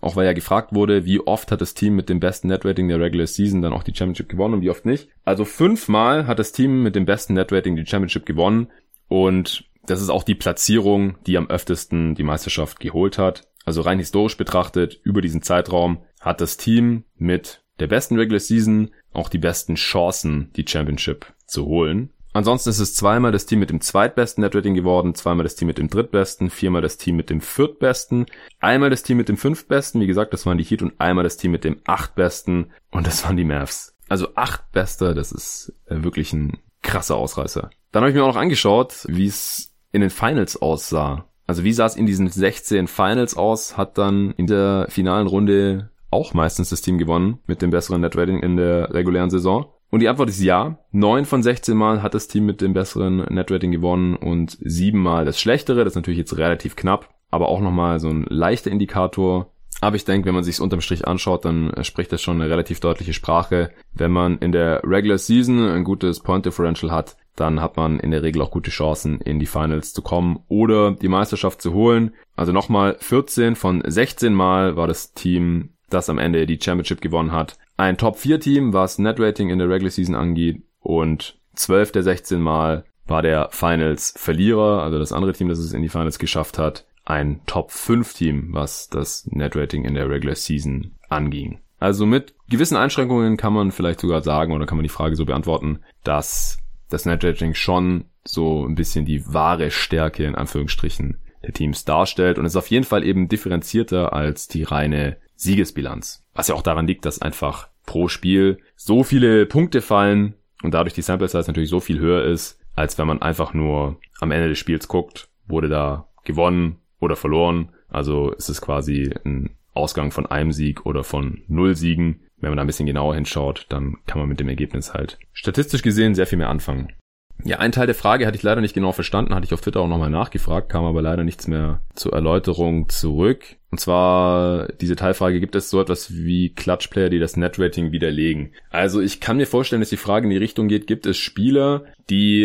Auch weil ja gefragt wurde, wie oft hat das Team mit dem besten Netrating der Regular Season dann auch die Championship gewonnen und wie oft nicht. Also fünfmal hat das Team mit dem besten Netrating die Championship gewonnen und das ist auch die Platzierung, die am öftesten die Meisterschaft geholt hat. Also rein historisch betrachtet, über diesen Zeitraum hat das Team mit der besten Regular Season auch die besten Chancen, die Championship zu holen. Ansonsten ist es zweimal das Team mit dem zweitbesten Netrating geworden, zweimal das Team mit dem drittbesten, viermal das Team mit dem viertbesten, einmal das Team mit dem fünftbesten, wie gesagt, das waren die Heat und einmal das Team mit dem achtbesten und das waren die Mavs. Also acht Bester, das ist äh, wirklich ein krasser Ausreißer. Dann habe ich mir auch noch angeschaut, wie es in den Finals aussah. Also wie sah es in diesen 16 Finals aus, hat dann in der finalen Runde auch meistens das Team gewonnen mit dem besseren Netrating in der regulären Saison. Und die Antwort ist ja. Neun von 16 Mal hat das Team mit dem besseren Netrating gewonnen und sieben Mal das schlechtere. Das ist natürlich jetzt relativ knapp, aber auch nochmal so ein leichter Indikator. Aber ich denke, wenn man sich unterm Strich anschaut, dann spricht das schon eine relativ deutliche Sprache. Wenn man in der Regular Season ein gutes Point Differential hat, dann hat man in der Regel auch gute Chancen, in die Finals zu kommen oder die Meisterschaft zu holen. Also nochmal 14 von 16 Mal war das Team, das am Ende die Championship gewonnen hat, ein Top-4-Team, was Net-Rating in der Regular Season angeht und 12 der 16 Mal war der Finals-Verlierer, also das andere Team, das es in die Finals geschafft hat, ein Top-5-Team, was das Net-Rating in der Regular Season anging. Also mit gewissen Einschränkungen kann man vielleicht sogar sagen oder kann man die Frage so beantworten, dass das Net-Rating schon so ein bisschen die wahre Stärke in Anführungsstrichen der Teams darstellt und ist auf jeden Fall eben differenzierter als die reine Siegesbilanz. Was ja auch daran liegt, dass einfach pro Spiel so viele Punkte fallen und dadurch die Sample Size natürlich so viel höher ist, als wenn man einfach nur am Ende des Spiels guckt, wurde da gewonnen oder verloren. Also ist es quasi ein Ausgang von einem Sieg oder von null Siegen. Wenn man da ein bisschen genauer hinschaut, dann kann man mit dem Ergebnis halt statistisch gesehen sehr viel mehr anfangen. Ja, ein Teil der Frage hatte ich leider nicht genau verstanden, hatte ich auf Twitter auch nochmal nachgefragt, kam aber leider nichts mehr zur Erläuterung zurück. Und zwar diese Teilfrage, gibt es so etwas wie Clutch-Player, die das Net-Rating widerlegen? Also ich kann mir vorstellen, dass die Frage in die Richtung geht, gibt es Spieler, die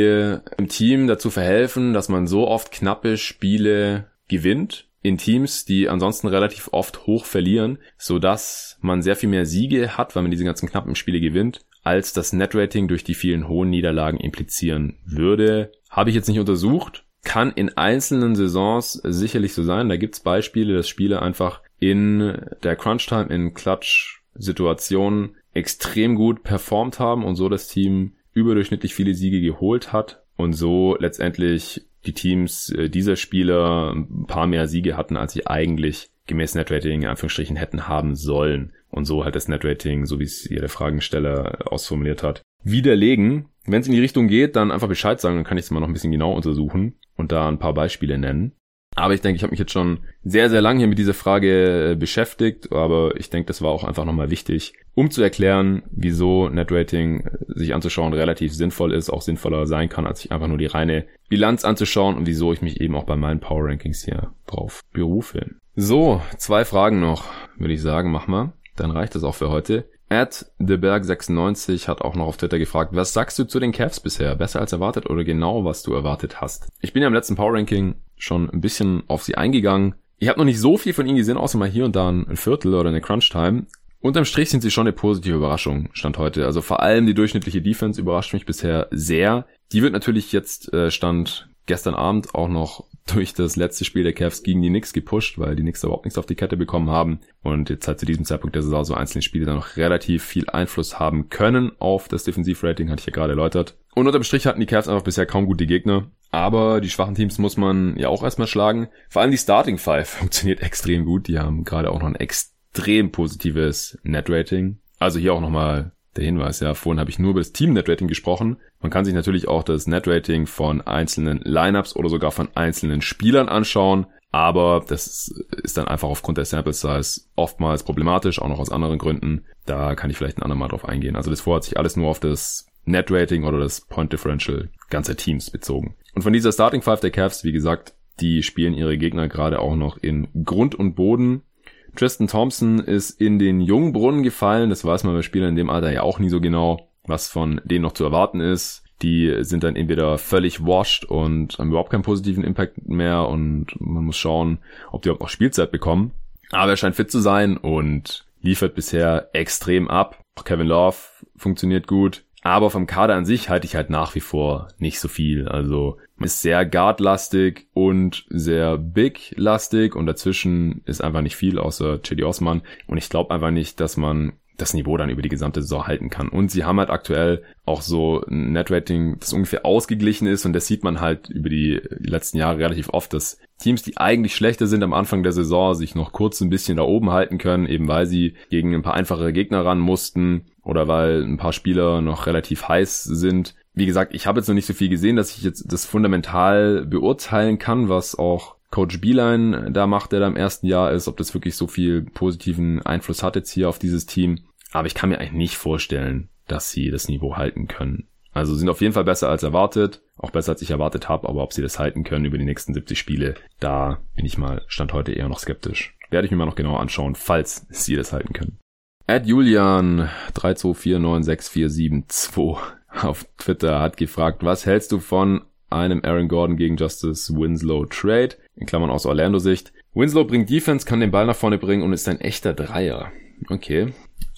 im Team dazu verhelfen, dass man so oft knappe Spiele gewinnt? In Teams, die ansonsten relativ oft hoch verlieren, so dass man sehr viel mehr Siege hat, weil man diese ganzen knappen Spiele gewinnt als das Netrating durch die vielen hohen Niederlagen implizieren würde. Habe ich jetzt nicht untersucht. Kann in einzelnen Saisons sicherlich so sein. Da gibt's Beispiele, dass Spieler einfach in der Crunch-Time, in Clutch-Situationen extrem gut performt haben und so das Team überdurchschnittlich viele Siege geholt hat und so letztendlich die Teams äh, dieser Spieler ein paar mehr Siege hatten, als sie eigentlich gemäß Netrating in Anführungsstrichen hätten haben sollen und so halt das Netrating, so wie es hier der Fragensteller ausformuliert hat, widerlegen. Wenn es in die Richtung geht, dann einfach Bescheid sagen, dann kann ich es mal noch ein bisschen genau untersuchen und da ein paar Beispiele nennen. Aber ich denke, ich habe mich jetzt schon sehr, sehr lange hier mit dieser Frage äh, beschäftigt, aber ich denke, das war auch einfach nochmal wichtig, um zu erklären, wieso Netrating äh, sich anzuschauen relativ sinnvoll ist, auch sinnvoller sein kann, als sich einfach nur die reine Bilanz anzuschauen und wieso ich mich eben auch bei meinen Power Rankings hier drauf berufe. So, zwei Fragen noch, würde ich sagen, mach mal. Dann reicht das auch für heute. At TheBerg96 hat auch noch auf Twitter gefragt, was sagst du zu den Cavs bisher? Besser als erwartet oder genau, was du erwartet hast? Ich bin ja im letzten Power Ranking schon ein bisschen auf sie eingegangen. Ich habe noch nicht so viel von ihnen gesehen, außer mal hier und da ein Viertel oder eine Crunch Time. Unterm Strich sind sie schon eine positive Überraschung, stand heute. Also vor allem die durchschnittliche Defense überrascht mich bisher sehr. Die wird natürlich jetzt, äh, stand gestern Abend auch noch durch das letzte Spiel der Cavs gegen die Knicks gepusht, weil die Knicks überhaupt nichts auf die Kette bekommen haben und jetzt halt zu diesem Zeitpunkt der Saison so einzelne Spiele dann noch relativ viel Einfluss haben können auf das Defensivrating, hatte ich ja gerade erläutert. Und unterm Strich hatten die Cavs einfach bisher kaum gute Gegner, aber die schwachen Teams muss man ja auch erstmal schlagen. Vor allem die Starting Five <laughs> funktioniert extrem gut, die haben gerade auch noch ein extrem positives Net-Rating. Also hier auch nochmal der Hinweis, ja, vorhin habe ich nur über das Team-Net-Rating gesprochen. Man kann sich natürlich auch das Net-Rating von einzelnen Lineups oder sogar von einzelnen Spielern anschauen, aber das ist dann einfach aufgrund der Sample Size oftmals problematisch, auch noch aus anderen Gründen. Da kann ich vielleicht ein andermal drauf eingehen. Also das vorher hat sich alles nur auf das Net-Rating oder das Point Differential ganzer Teams bezogen. Und von dieser Starting Five der Cavs, wie gesagt, die spielen ihre Gegner gerade auch noch in Grund und Boden. Tristan Thompson ist in den Jungbrunnen gefallen. Das weiß man bei Spielern in dem Alter ja auch nie so genau, was von denen noch zu erwarten ist. Die sind dann entweder völlig washed und haben überhaupt keinen positiven Impact mehr und man muss schauen, ob die überhaupt noch Spielzeit bekommen. Aber er scheint fit zu sein und liefert bisher extrem ab. Kevin Love funktioniert gut. Aber vom Kader an sich halte ich halt nach wie vor nicht so viel. Also ist sehr guardlastig und sehr big-lastig und dazwischen ist einfach nicht viel außer Chedi Osman. Und ich glaube einfach nicht, dass man das Niveau dann über die gesamte Saison halten kann. Und sie haben halt aktuell auch so ein Netrating, das ungefähr ausgeglichen ist und das sieht man halt über die letzten Jahre relativ oft, dass Teams, die eigentlich schlechter sind am Anfang der Saison, sich noch kurz ein bisschen da oben halten können, eben weil sie gegen ein paar einfachere Gegner ran mussten oder weil ein paar Spieler noch relativ heiß sind. Wie gesagt, ich habe jetzt noch nicht so viel gesehen, dass ich jetzt das fundamental beurteilen kann, was auch Coach Beeline da macht, der da im ersten Jahr ist, ob das wirklich so viel positiven Einfluss hat jetzt hier auf dieses Team. Aber ich kann mir eigentlich nicht vorstellen, dass sie das Niveau halten können. Also sind auf jeden Fall besser als erwartet, auch besser als ich erwartet habe, aber ob sie das halten können über die nächsten 70 Spiele, da bin ich mal Stand heute eher noch skeptisch. Werde ich mir mal noch genauer anschauen, falls sie das halten können. Ed Julian 32496472 <laughs> auf Twitter hat gefragt, was hältst du von einem Aaron Gordon gegen Justice Winslow Trade? In Klammern aus Orlando Sicht. Winslow bringt Defense, kann den Ball nach vorne bringen und ist ein echter Dreier. Okay.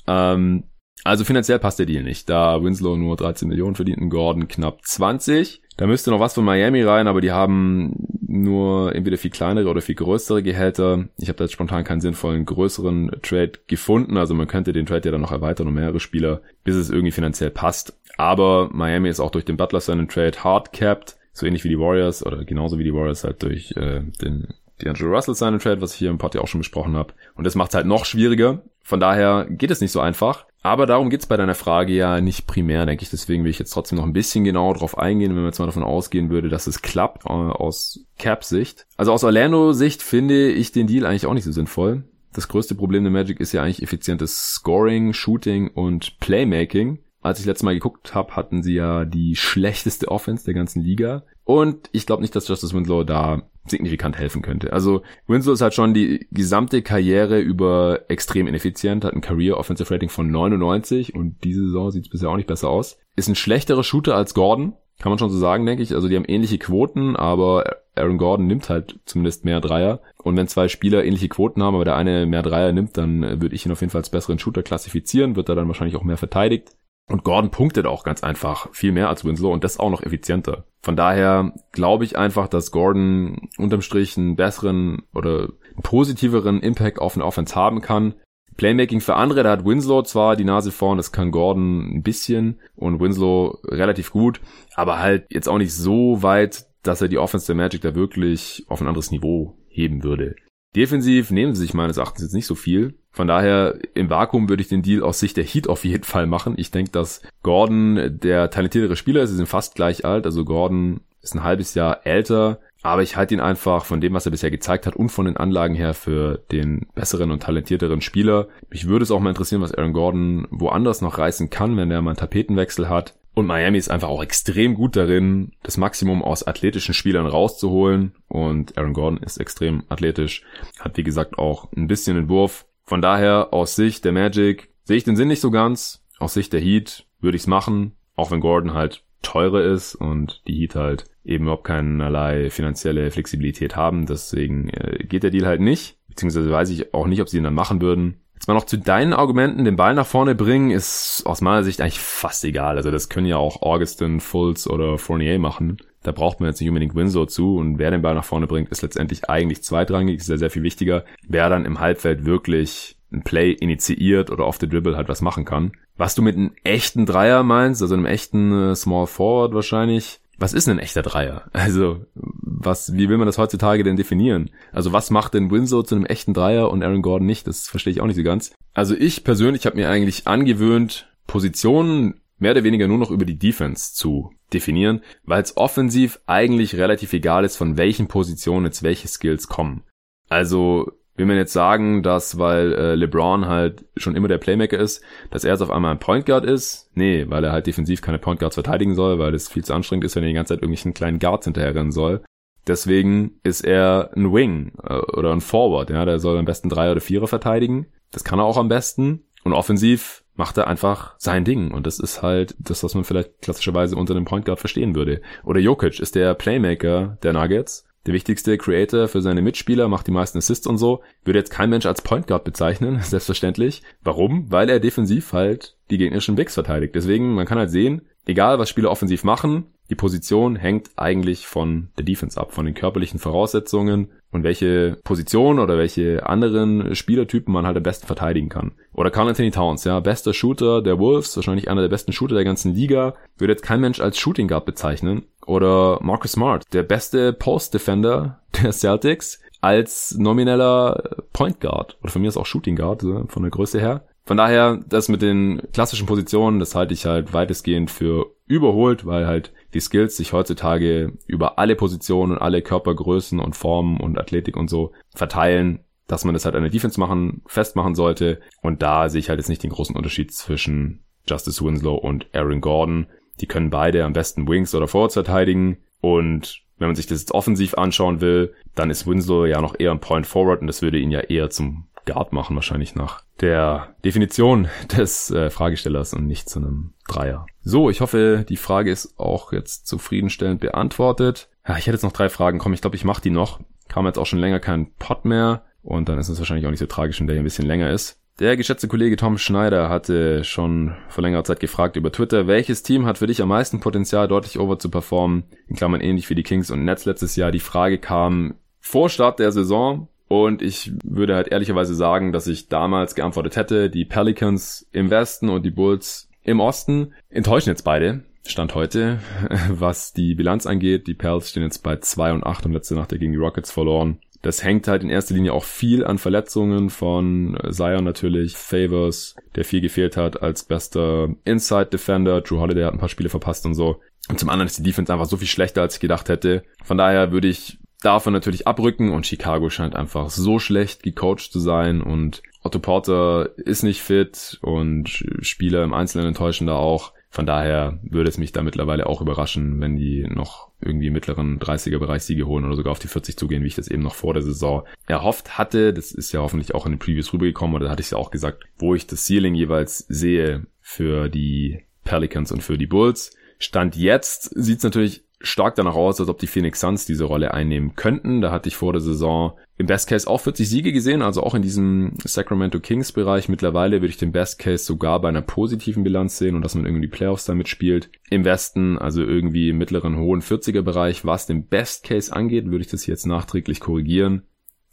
Ähm, also finanziell passt der Deal nicht. Da Winslow nur 13 Millionen verdient und Gordon knapp 20. Da müsste noch was von Miami rein, aber die haben nur entweder viel kleinere oder viel größere Gehälter. Ich habe da jetzt spontan keinen sinnvollen größeren Trade gefunden. Also man könnte den Trade ja dann noch erweitern um mehrere Spieler, bis es irgendwie finanziell passt. Aber Miami ist auch durch den Butler seinen Trade hard capped, so ähnlich wie die Warriors oder genauso wie die Warriors halt durch äh, den D'Angelo Russell seinen Trade, was ich hier im ja auch schon besprochen habe. Und das macht es halt noch schwieriger. Von daher geht es nicht so einfach. Aber darum geht's bei deiner Frage ja nicht primär, denke ich. Deswegen will ich jetzt trotzdem noch ein bisschen genauer drauf eingehen, wenn man jetzt mal davon ausgehen würde, dass es klappt äh, aus Cap-Sicht. Also aus Orlando-Sicht finde ich den Deal eigentlich auch nicht so sinnvoll. Das größte Problem der Magic ist ja eigentlich effizientes Scoring, Shooting und Playmaking. Als ich letztes Mal geguckt habe, hatten sie ja die schlechteste Offense der ganzen Liga. Und ich glaube nicht, dass Justice Winslow da signifikant helfen könnte. Also Winslow ist halt schon die gesamte Karriere über extrem ineffizient, hat ein Career Offensive Rating von 99 und diese Saison sieht es bisher auch nicht besser aus. Ist ein schlechterer Shooter als Gordon, kann man schon so sagen, denke ich. Also die haben ähnliche Quoten, aber Aaron Gordon nimmt halt zumindest mehr Dreier. Und wenn zwei Spieler ähnliche Quoten haben, aber der eine mehr Dreier nimmt, dann würde ich ihn auf jeden Fall als besseren Shooter klassifizieren, wird er dann wahrscheinlich auch mehr verteidigt. Und Gordon punktet auch ganz einfach viel mehr als Winslow und das auch noch effizienter. Von daher glaube ich einfach, dass Gordon unterm Strich einen besseren oder einen positiveren Impact auf eine Offense haben kann. Playmaking für andere, da hat Winslow zwar die Nase vorn, das kann Gordon ein bisschen und Winslow relativ gut, aber halt jetzt auch nicht so weit, dass er die Offense der Magic da wirklich auf ein anderes Niveau heben würde. Defensiv nehmen sie sich meines Erachtens jetzt nicht so viel. Von daher im Vakuum würde ich den Deal aus Sicht der Heat auf jeden Fall machen. Ich denke, dass Gordon der talentiertere Spieler ist. Sie sind fast gleich alt. Also Gordon ist ein halbes Jahr älter. Aber ich halte ihn einfach von dem, was er bisher gezeigt hat und von den Anlagen her für den besseren und talentierteren Spieler. Mich würde es auch mal interessieren, was Aaron Gordon woanders noch reißen kann, wenn er mal einen Tapetenwechsel hat. Und Miami ist einfach auch extrem gut darin, das Maximum aus athletischen Spielern rauszuholen. Und Aaron Gordon ist extrem athletisch, hat wie gesagt auch ein bisschen den Wurf. Von daher aus Sicht der Magic sehe ich den Sinn nicht so ganz. Aus Sicht der Heat würde ich es machen, auch wenn Gordon halt teurer ist und die Heat halt eben überhaupt keinerlei finanzielle Flexibilität haben. Deswegen äh, geht der Deal halt nicht. Beziehungsweise weiß ich auch nicht, ob sie ihn dann machen würden. Jetzt mal noch zu deinen Argumenten, den Ball nach vorne bringen, ist aus meiner Sicht eigentlich fast egal. Also das können ja auch Augustin, Fultz oder Fournier machen. Da braucht man jetzt nicht unbedingt Winslow zu und wer den Ball nach vorne bringt, ist letztendlich eigentlich zweitrangig, ist ja sehr viel wichtiger. Wer dann im Halbfeld wirklich ein Play initiiert oder auf the Dribble halt was machen kann. Was du mit einem echten Dreier meinst, also einem echten äh, Small Forward wahrscheinlich, was ist denn ein echter Dreier? <laughs> Also, was, wie will man das heutzutage denn definieren? Also, was macht denn Winslow zu einem echten Dreier und Aaron Gordon nicht? Das verstehe ich auch nicht so ganz. Also, ich persönlich habe mir eigentlich angewöhnt, Positionen mehr oder weniger nur noch über die Defense zu definieren, weil es offensiv eigentlich relativ egal ist, von welchen Positionen jetzt welche Skills kommen. Also, Will man jetzt sagen, dass weil äh, LeBron halt schon immer der Playmaker ist, dass er jetzt auf einmal ein Point Guard ist? Nee, weil er halt defensiv keine Point Guards verteidigen soll, weil es viel zu anstrengend ist, wenn er die ganze Zeit irgendwelchen kleinen Guards hinterherrennen soll. Deswegen ist er ein Wing äh, oder ein Forward, ja, der soll am besten drei oder vierer verteidigen. Das kann er auch am besten. Und offensiv macht er einfach sein Ding. Und das ist halt das, was man vielleicht klassischerweise unter einem Point Guard verstehen würde. Oder Jokic ist der Playmaker der Nuggets der wichtigste Creator für seine Mitspieler, macht die meisten Assists und so. Würde jetzt kein Mensch als Point Guard bezeichnen, <laughs> selbstverständlich. Warum? Weil er defensiv halt die gegnerischen Bigs verteidigt. Deswegen, man kann halt sehen, egal was Spieler offensiv machen, die Position hängt eigentlich von der Defense ab, von den körperlichen Voraussetzungen und welche Position oder welche anderen Spielertypen man halt am besten verteidigen kann. Oder Carl Anthony Towns, ja, bester Shooter der Wolves, wahrscheinlich einer der besten Shooter der ganzen Liga, würde jetzt kein Mensch als Shooting Guard bezeichnen. Oder Marcus Smart, der beste Post Defender der Celtics, als nomineller Point Guard oder von mir ist auch Shooting Guard von der Größe her. Von daher, das mit den klassischen Positionen, das halte ich halt weitestgehend für überholt, weil halt die Skills sich heutzutage über alle Positionen und alle Körpergrößen und Formen und Athletik und so verteilen, dass man das halt an der Defense machen, festmachen sollte. Und da sehe ich halt jetzt nicht den großen Unterschied zwischen Justice Winslow und Aaron Gordon. Die können beide am besten Wings oder Forwards verteidigen. Und wenn man sich das jetzt offensiv anschauen will, dann ist Winslow ja noch eher ein Point Forward und das würde ihn ja eher zum Guard machen, wahrscheinlich nach der Definition des äh, Fragestellers und nicht zu einem Dreier. So, ich hoffe, die Frage ist auch jetzt zufriedenstellend beantwortet. Ja, ich hätte jetzt noch drei Fragen. Komm, ich glaube, ich mache die noch. Kam jetzt auch schon länger kein Pod mehr und dann ist es wahrscheinlich auch nicht so tragisch, wenn der hier ein bisschen länger ist. Der geschätzte Kollege Tom Schneider hatte schon vor längerer Zeit gefragt über Twitter, welches Team hat für dich am meisten Potenzial, deutlich over zu performen? In Klammern ähnlich wie die Kings und Nets letztes Jahr. Die Frage kam vor Start der Saison. Und ich würde halt ehrlicherweise sagen, dass ich damals geantwortet hätte, die Pelicans im Westen und die Bulls im Osten enttäuschen jetzt beide. Stand heute, <laughs> was die Bilanz angeht. Die Pels stehen jetzt bei 2 und 8 und letzte Nacht gegen die Rockets verloren. Das hängt halt in erster Linie auch viel an Verletzungen von Zion natürlich, Favors, der viel gefehlt hat als bester Inside Defender. Drew Holiday hat ein paar Spiele verpasst und so. Und zum anderen ist die Defense einfach so viel schlechter, als ich gedacht hätte. Von daher würde ich davon natürlich abrücken und Chicago scheint einfach so schlecht gecoacht zu sein und Otto Porter ist nicht fit und Spieler im Einzelnen enttäuschen da auch. Von daher würde es mich da mittlerweile auch überraschen, wenn die noch irgendwie im mittleren 30er Bereich Siege holen oder sogar auf die 40 zugehen, wie ich das eben noch vor der Saison erhofft hatte. Das ist ja hoffentlich auch in den Previews rübergekommen oder da hatte ich ja auch gesagt, wo ich das Ceiling jeweils sehe für die Pelicans und für die Bulls. Stand jetzt sieht's natürlich stark danach aus, als ob die Phoenix Suns diese Rolle einnehmen könnten. Da hatte ich vor der Saison im Best Case auch 40 Siege gesehen, also auch in diesem Sacramento Kings Bereich. Mittlerweile würde ich den Best Case sogar bei einer positiven Bilanz sehen und dass man irgendwie die Playoffs damit spielt. Im Westen, also irgendwie im mittleren, hohen 40er Bereich, was den Best Case angeht, würde ich das jetzt nachträglich korrigieren.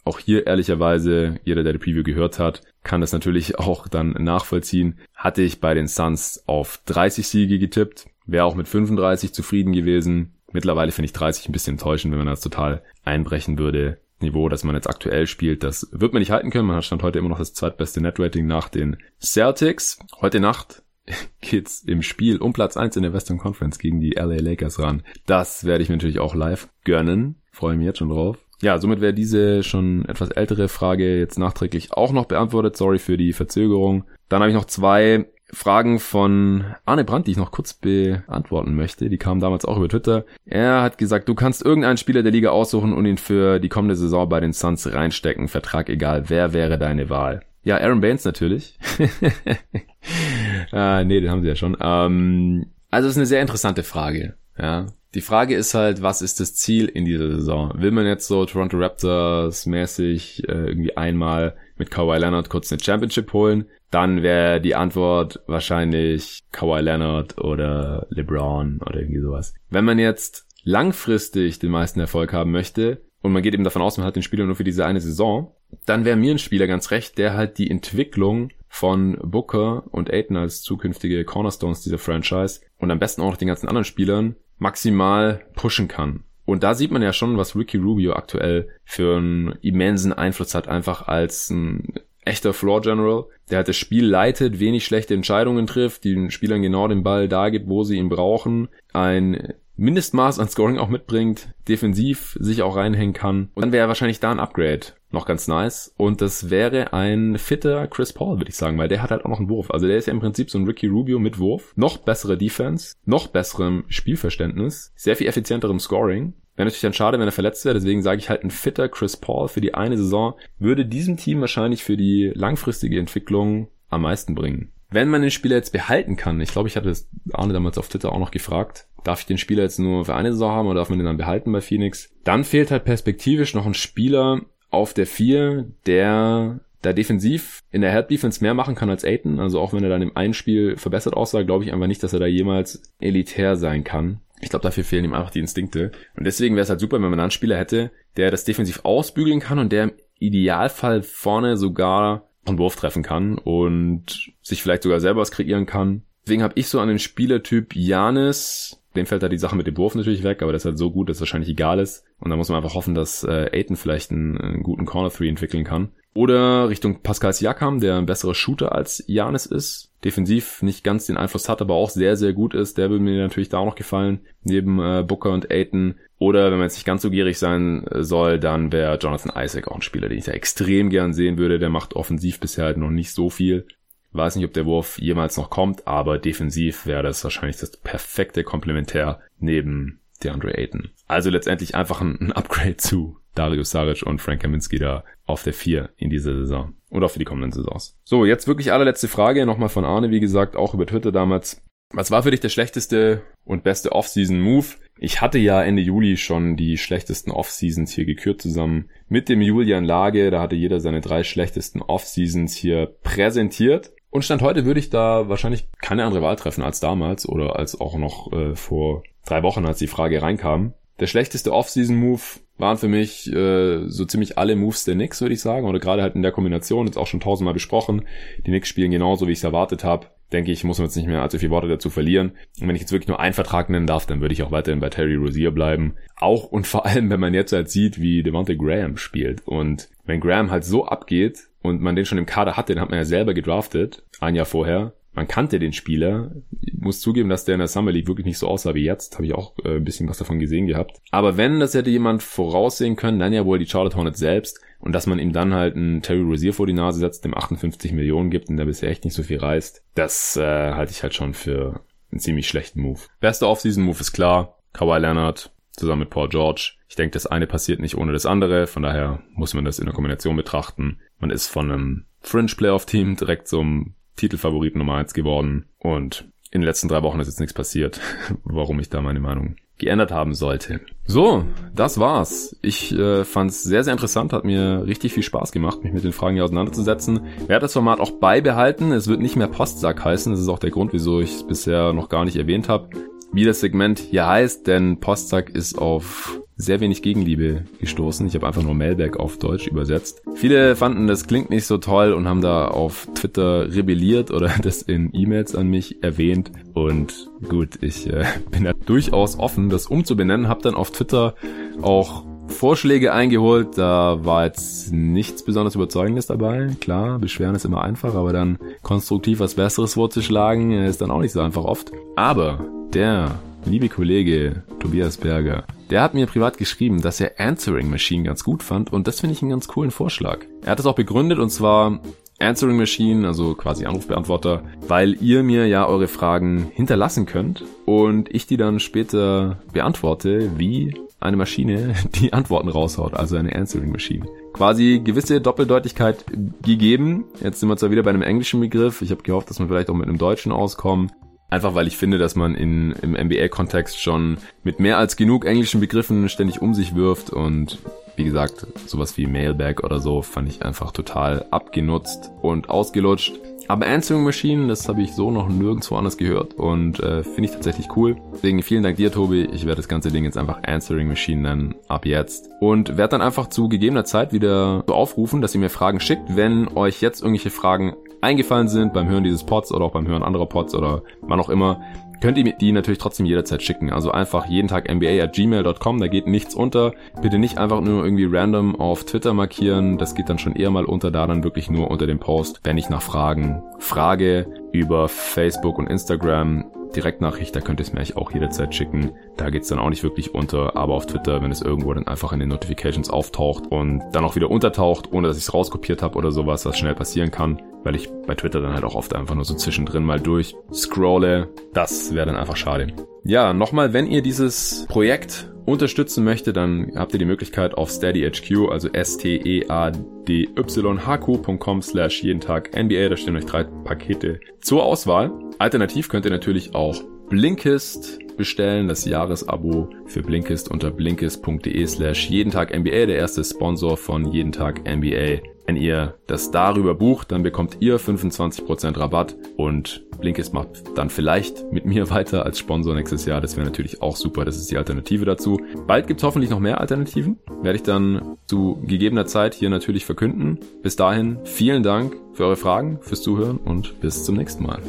Auch hier ehrlicherweise, jeder, der die Preview gehört hat, kann das natürlich <laughs> auch dann nachvollziehen. Hatte ich bei den Suns auf 30 Siege getippt, wäre auch mit 35 zufrieden gewesen. Mittlerweile finde ich 30 ein bisschen enttäuschend, wenn man das total einbrechen würde. Niveau, das man jetzt aktuell spielt, das wird man nicht halten können. Man hat stand heute immer noch das zweitbeste Netrating nach den Celtics. Heute Nacht <laughs> geht's im Spiel um Platz 1 in der Western Conference gegen die LA Lakers ran. Das werde ich mir natürlich auch live gönnen. Freue mich jetzt schon drauf. Ja, somit wäre diese schon etwas ältere Frage jetzt nachträglich auch noch beantwortet. Sorry für die Verzögerung. Dann habe ich noch zwei Fragen von Arne Brandt, die ich noch kurz beantworten möchte. Die kamen damals auch über Twitter. Er hat gesagt, du kannst irgendeinen Spieler der Liga aussuchen und ihn für die kommende Saison bei den Suns reinstecken. Vertrag egal. Wer wäre deine Wahl? Ja, Aaron Baines natürlich. <laughs> ah, nee, den haben sie ja schon. Ähm, also es ist eine sehr interessante Frage. Ja, die Frage ist halt, was ist das Ziel in dieser Saison? Will man jetzt so Toronto Raptors mäßig äh, irgendwie einmal mit Kawhi Leonard kurz eine Championship holen? dann wäre die Antwort wahrscheinlich Kawhi Leonard oder LeBron oder irgendwie sowas. Wenn man jetzt langfristig den meisten Erfolg haben möchte und man geht eben davon aus, man hat den Spieler nur für diese eine Saison, dann wäre mir ein Spieler ganz recht, der halt die Entwicklung von Booker und Aiton als zukünftige Cornerstones dieser Franchise und am besten auch noch den ganzen anderen Spielern maximal pushen kann. Und da sieht man ja schon, was Ricky Rubio aktuell für einen immensen Einfluss hat, einfach als ein echter Floor General, der halt das Spiel leitet, wenig schlechte Entscheidungen trifft, den Spielern genau den Ball da gibt, wo sie ihn brauchen, ein Mindestmaß an Scoring auch mitbringt, defensiv sich auch reinhängen kann. Und dann wäre wahrscheinlich da ein Upgrade noch ganz nice. Und das wäre ein fitter Chris Paul, würde ich sagen, weil der hat halt auch noch einen Wurf. Also der ist ja im Prinzip so ein Ricky Rubio mit Wurf. Noch bessere Defense, noch besserem Spielverständnis, sehr viel effizienterem Scoring. Wäre natürlich dann schade, wenn er verletzt wäre, deswegen sage ich halt, ein fitter Chris Paul für die eine Saison würde diesem Team wahrscheinlich für die langfristige Entwicklung am meisten bringen. Wenn man den Spieler jetzt behalten kann, ich glaube, ich hatte das Arne damals auf Twitter auch noch gefragt, darf ich den Spieler jetzt nur für eine Saison haben oder darf man den dann behalten bei Phoenix? Dann fehlt halt perspektivisch noch ein Spieler auf der 4, der da defensiv in der Help Defense mehr machen kann als Aiton. Also auch wenn er dann im Einspiel verbessert aussah, glaube ich einfach nicht, dass er da jemals elitär sein kann. Ich glaube, dafür fehlen ihm einfach die Instinkte. Und deswegen wäre es halt super, wenn man einen Spieler hätte, der das defensiv ausbügeln kann und der im Idealfall vorne sogar einen Wurf treffen kann und sich vielleicht sogar selber was kreieren kann. Deswegen habe ich so an den Spielertyp Janis, dem fällt da die Sache mit dem Wurf natürlich weg, aber das ist halt so gut, dass es wahrscheinlich egal ist. Und da muss man einfach hoffen, dass äh, Aiton vielleicht einen, einen guten Corner 3 entwickeln kann. Oder Richtung Pascal Siakam, der ein besserer Shooter als Janis ist. Defensiv nicht ganz den Einfluss hat, aber auch sehr, sehr gut ist. Der würde mir natürlich da auch noch gefallen. Neben äh, Booker und Aiton. Oder wenn man jetzt nicht ganz so gierig sein äh, soll, dann wäre Jonathan Isaac auch ein Spieler, den ich da extrem gern sehen würde. Der macht offensiv bisher halt noch nicht so viel. Weiß nicht, ob der Wurf jemals noch kommt, aber defensiv wäre das wahrscheinlich das perfekte Komplementär neben DeAndre Ayton. Also letztendlich einfach ein, ein Upgrade zu Dario Saric und Frank Kaminski da auf der 4 in dieser Saison. Und auch für die kommenden Saisons. So, jetzt wirklich allerletzte Frage, nochmal von Arne, wie gesagt, auch über Twitter damals. Was war für dich der schlechteste und beste Off-Season-Move? Ich hatte ja Ende Juli schon die schlechtesten Off-Seasons hier gekürt zusammen mit dem Julian Lage. Da hatte jeder seine drei schlechtesten Off-Seasons hier präsentiert. Und Stand heute würde ich da wahrscheinlich keine andere Wahl treffen als damals oder als auch noch äh, vor drei Wochen, als die Frage reinkam. Der schlechteste Off-Season-Move waren für mich äh, so ziemlich alle Moves der Knicks, würde ich sagen. Oder gerade halt in der Kombination, jetzt auch schon tausendmal besprochen. Die Knicks spielen genauso, wie ich es erwartet habe. Denke ich, muss man jetzt nicht mehr allzu viele Worte dazu verlieren. Und wenn ich jetzt wirklich nur einen Vertrag nennen darf, dann würde ich auch weiterhin bei Terry Rozier bleiben. Auch und vor allem, wenn man jetzt halt sieht, wie Devontae Graham spielt. Und wenn Graham halt so abgeht und man den schon im Kader hatte, den hat man ja selber gedraftet, ein Jahr vorher, man kannte den Spieler. Ich muss zugeben, dass der in der Summer League wirklich nicht so aussah wie jetzt. Habe ich auch äh, ein bisschen was davon gesehen gehabt. Aber wenn das hätte jemand voraussehen können, dann ja wohl die Charlotte Hornets selbst. Und dass man ihm dann halt einen Terry Rozier vor die Nase setzt, dem 58 Millionen gibt und der bisher echt nicht so viel reißt, das äh, halte ich halt schon für einen ziemlich schlechten Move. Bester Offseason-Move ist klar. Kawhi Leonard zusammen mit Paul George. Ich denke, das eine passiert nicht ohne das andere. Von daher muss man das in der Kombination betrachten. Man ist von einem Fringe-Playoff-Team direkt zum Titelfavorit Nummer eins geworden. Und in den letzten drei Wochen ist jetzt nichts passiert, <laughs> warum ich da meine Meinung geändert haben sollte. So, das war's. Ich äh, fand's sehr, sehr interessant, hat mir richtig viel Spaß gemacht, mich mit den Fragen hier auseinanderzusetzen. Werde das Format auch beibehalten. Es wird nicht mehr Postsack heißen. Das ist auch der Grund, wieso ich es bisher noch gar nicht erwähnt habe. Wie das Segment hier heißt, denn Postsack ist auf sehr wenig Gegenliebe gestoßen. Ich habe einfach nur Mailback auf Deutsch übersetzt. Viele fanden, das klingt nicht so toll und haben da auf Twitter rebelliert oder <laughs> das in E-Mails an mich erwähnt. Und gut, ich äh, <laughs> bin da durchaus offen, das umzubenennen. Hab dann auf Twitter auch Vorschläge eingeholt. Da war jetzt nichts besonders Überzeugendes dabei. Klar, beschweren ist immer einfach, aber dann konstruktiv was Besseres vorzuschlagen, ist dann auch nicht so einfach oft. Aber der liebe Kollege Tobias Berger, der hat mir privat geschrieben, dass er Answering Machine ganz gut fand und das finde ich einen ganz coolen Vorschlag. Er hat es auch begründet und zwar Answering Machine, also quasi Anrufbeantworter, weil ihr mir ja eure Fragen hinterlassen könnt und ich die dann später beantworte, wie eine Maschine <laughs> die Antworten raushaut, also eine Answering Machine. Quasi gewisse Doppeldeutigkeit gegeben. Jetzt sind wir zwar wieder bei einem englischen Begriff. Ich habe gehofft, dass wir vielleicht auch mit einem deutschen auskommen. Einfach weil ich finde, dass man in, im NBA-Kontext schon mit mehr als genug englischen Begriffen ständig um sich wirft und wie gesagt, sowas wie Mailbag oder so fand ich einfach total abgenutzt und ausgelutscht. Aber Answering Machine, das habe ich so noch nirgendwo anders gehört und äh, finde ich tatsächlich cool. Deswegen vielen Dank dir, Tobi. Ich werde das ganze Ding jetzt einfach Answering Machine nennen, ab jetzt. Und werde dann einfach zu gegebener Zeit wieder so aufrufen, dass ihr mir Fragen schickt, wenn euch jetzt irgendwelche Fragen eingefallen sind beim Hören dieses Pods oder auch beim Hören anderer Pods oder wann auch immer, könnt ihr die natürlich trotzdem jederzeit schicken. Also einfach jeden Tag mba at gmail.com, da geht nichts unter. Bitte nicht einfach nur irgendwie random auf Twitter markieren, das geht dann schon eher mal unter, da dann wirklich nur unter dem Post, wenn ich nach Fragen frage über Facebook und Instagram Direktnachricht, da könnt ihr es mir eigentlich auch jederzeit schicken. Da geht's dann auch nicht wirklich unter, aber auf Twitter, wenn es irgendwo dann einfach in den Notifications auftaucht und dann auch wieder untertaucht, ohne dass ich es rauskopiert habe oder sowas, was schnell passieren kann, weil ich bei Twitter dann halt auch oft einfach nur so zwischendrin mal durch scrolle. Das wäre dann einfach schade. Ja, nochmal, wenn ihr dieses Projekt unterstützen möchtet, dann habt ihr die Möglichkeit auf SteadyHQ, also S-T-E-A-D-Y-H-Q.com slash jeden Tag NBA, da stehen euch drei Pakete zur Auswahl. Alternativ könnt ihr natürlich auch Blinkist bestellen, das Jahresabo für Blinkist unter blinkist.de slash jeden Tag NBA, der erste Sponsor von jeden Tag NBA Wenn ihr das darüber bucht, dann bekommt ihr 25% Rabatt und Blinkist macht dann vielleicht mit mir <laughs> weiter als Sponsor nächstes Jahr. Das wäre natürlich auch super. Das ist die Alternative dazu. Bald gibt's hoffentlich noch mehr Alternativen. Werde ich dann zu gegebener Zeit hier natürlich verkünden. Bis dahin vielen Dank für eure Fragen, fürs Zuhören und bis zum nächsten Mal.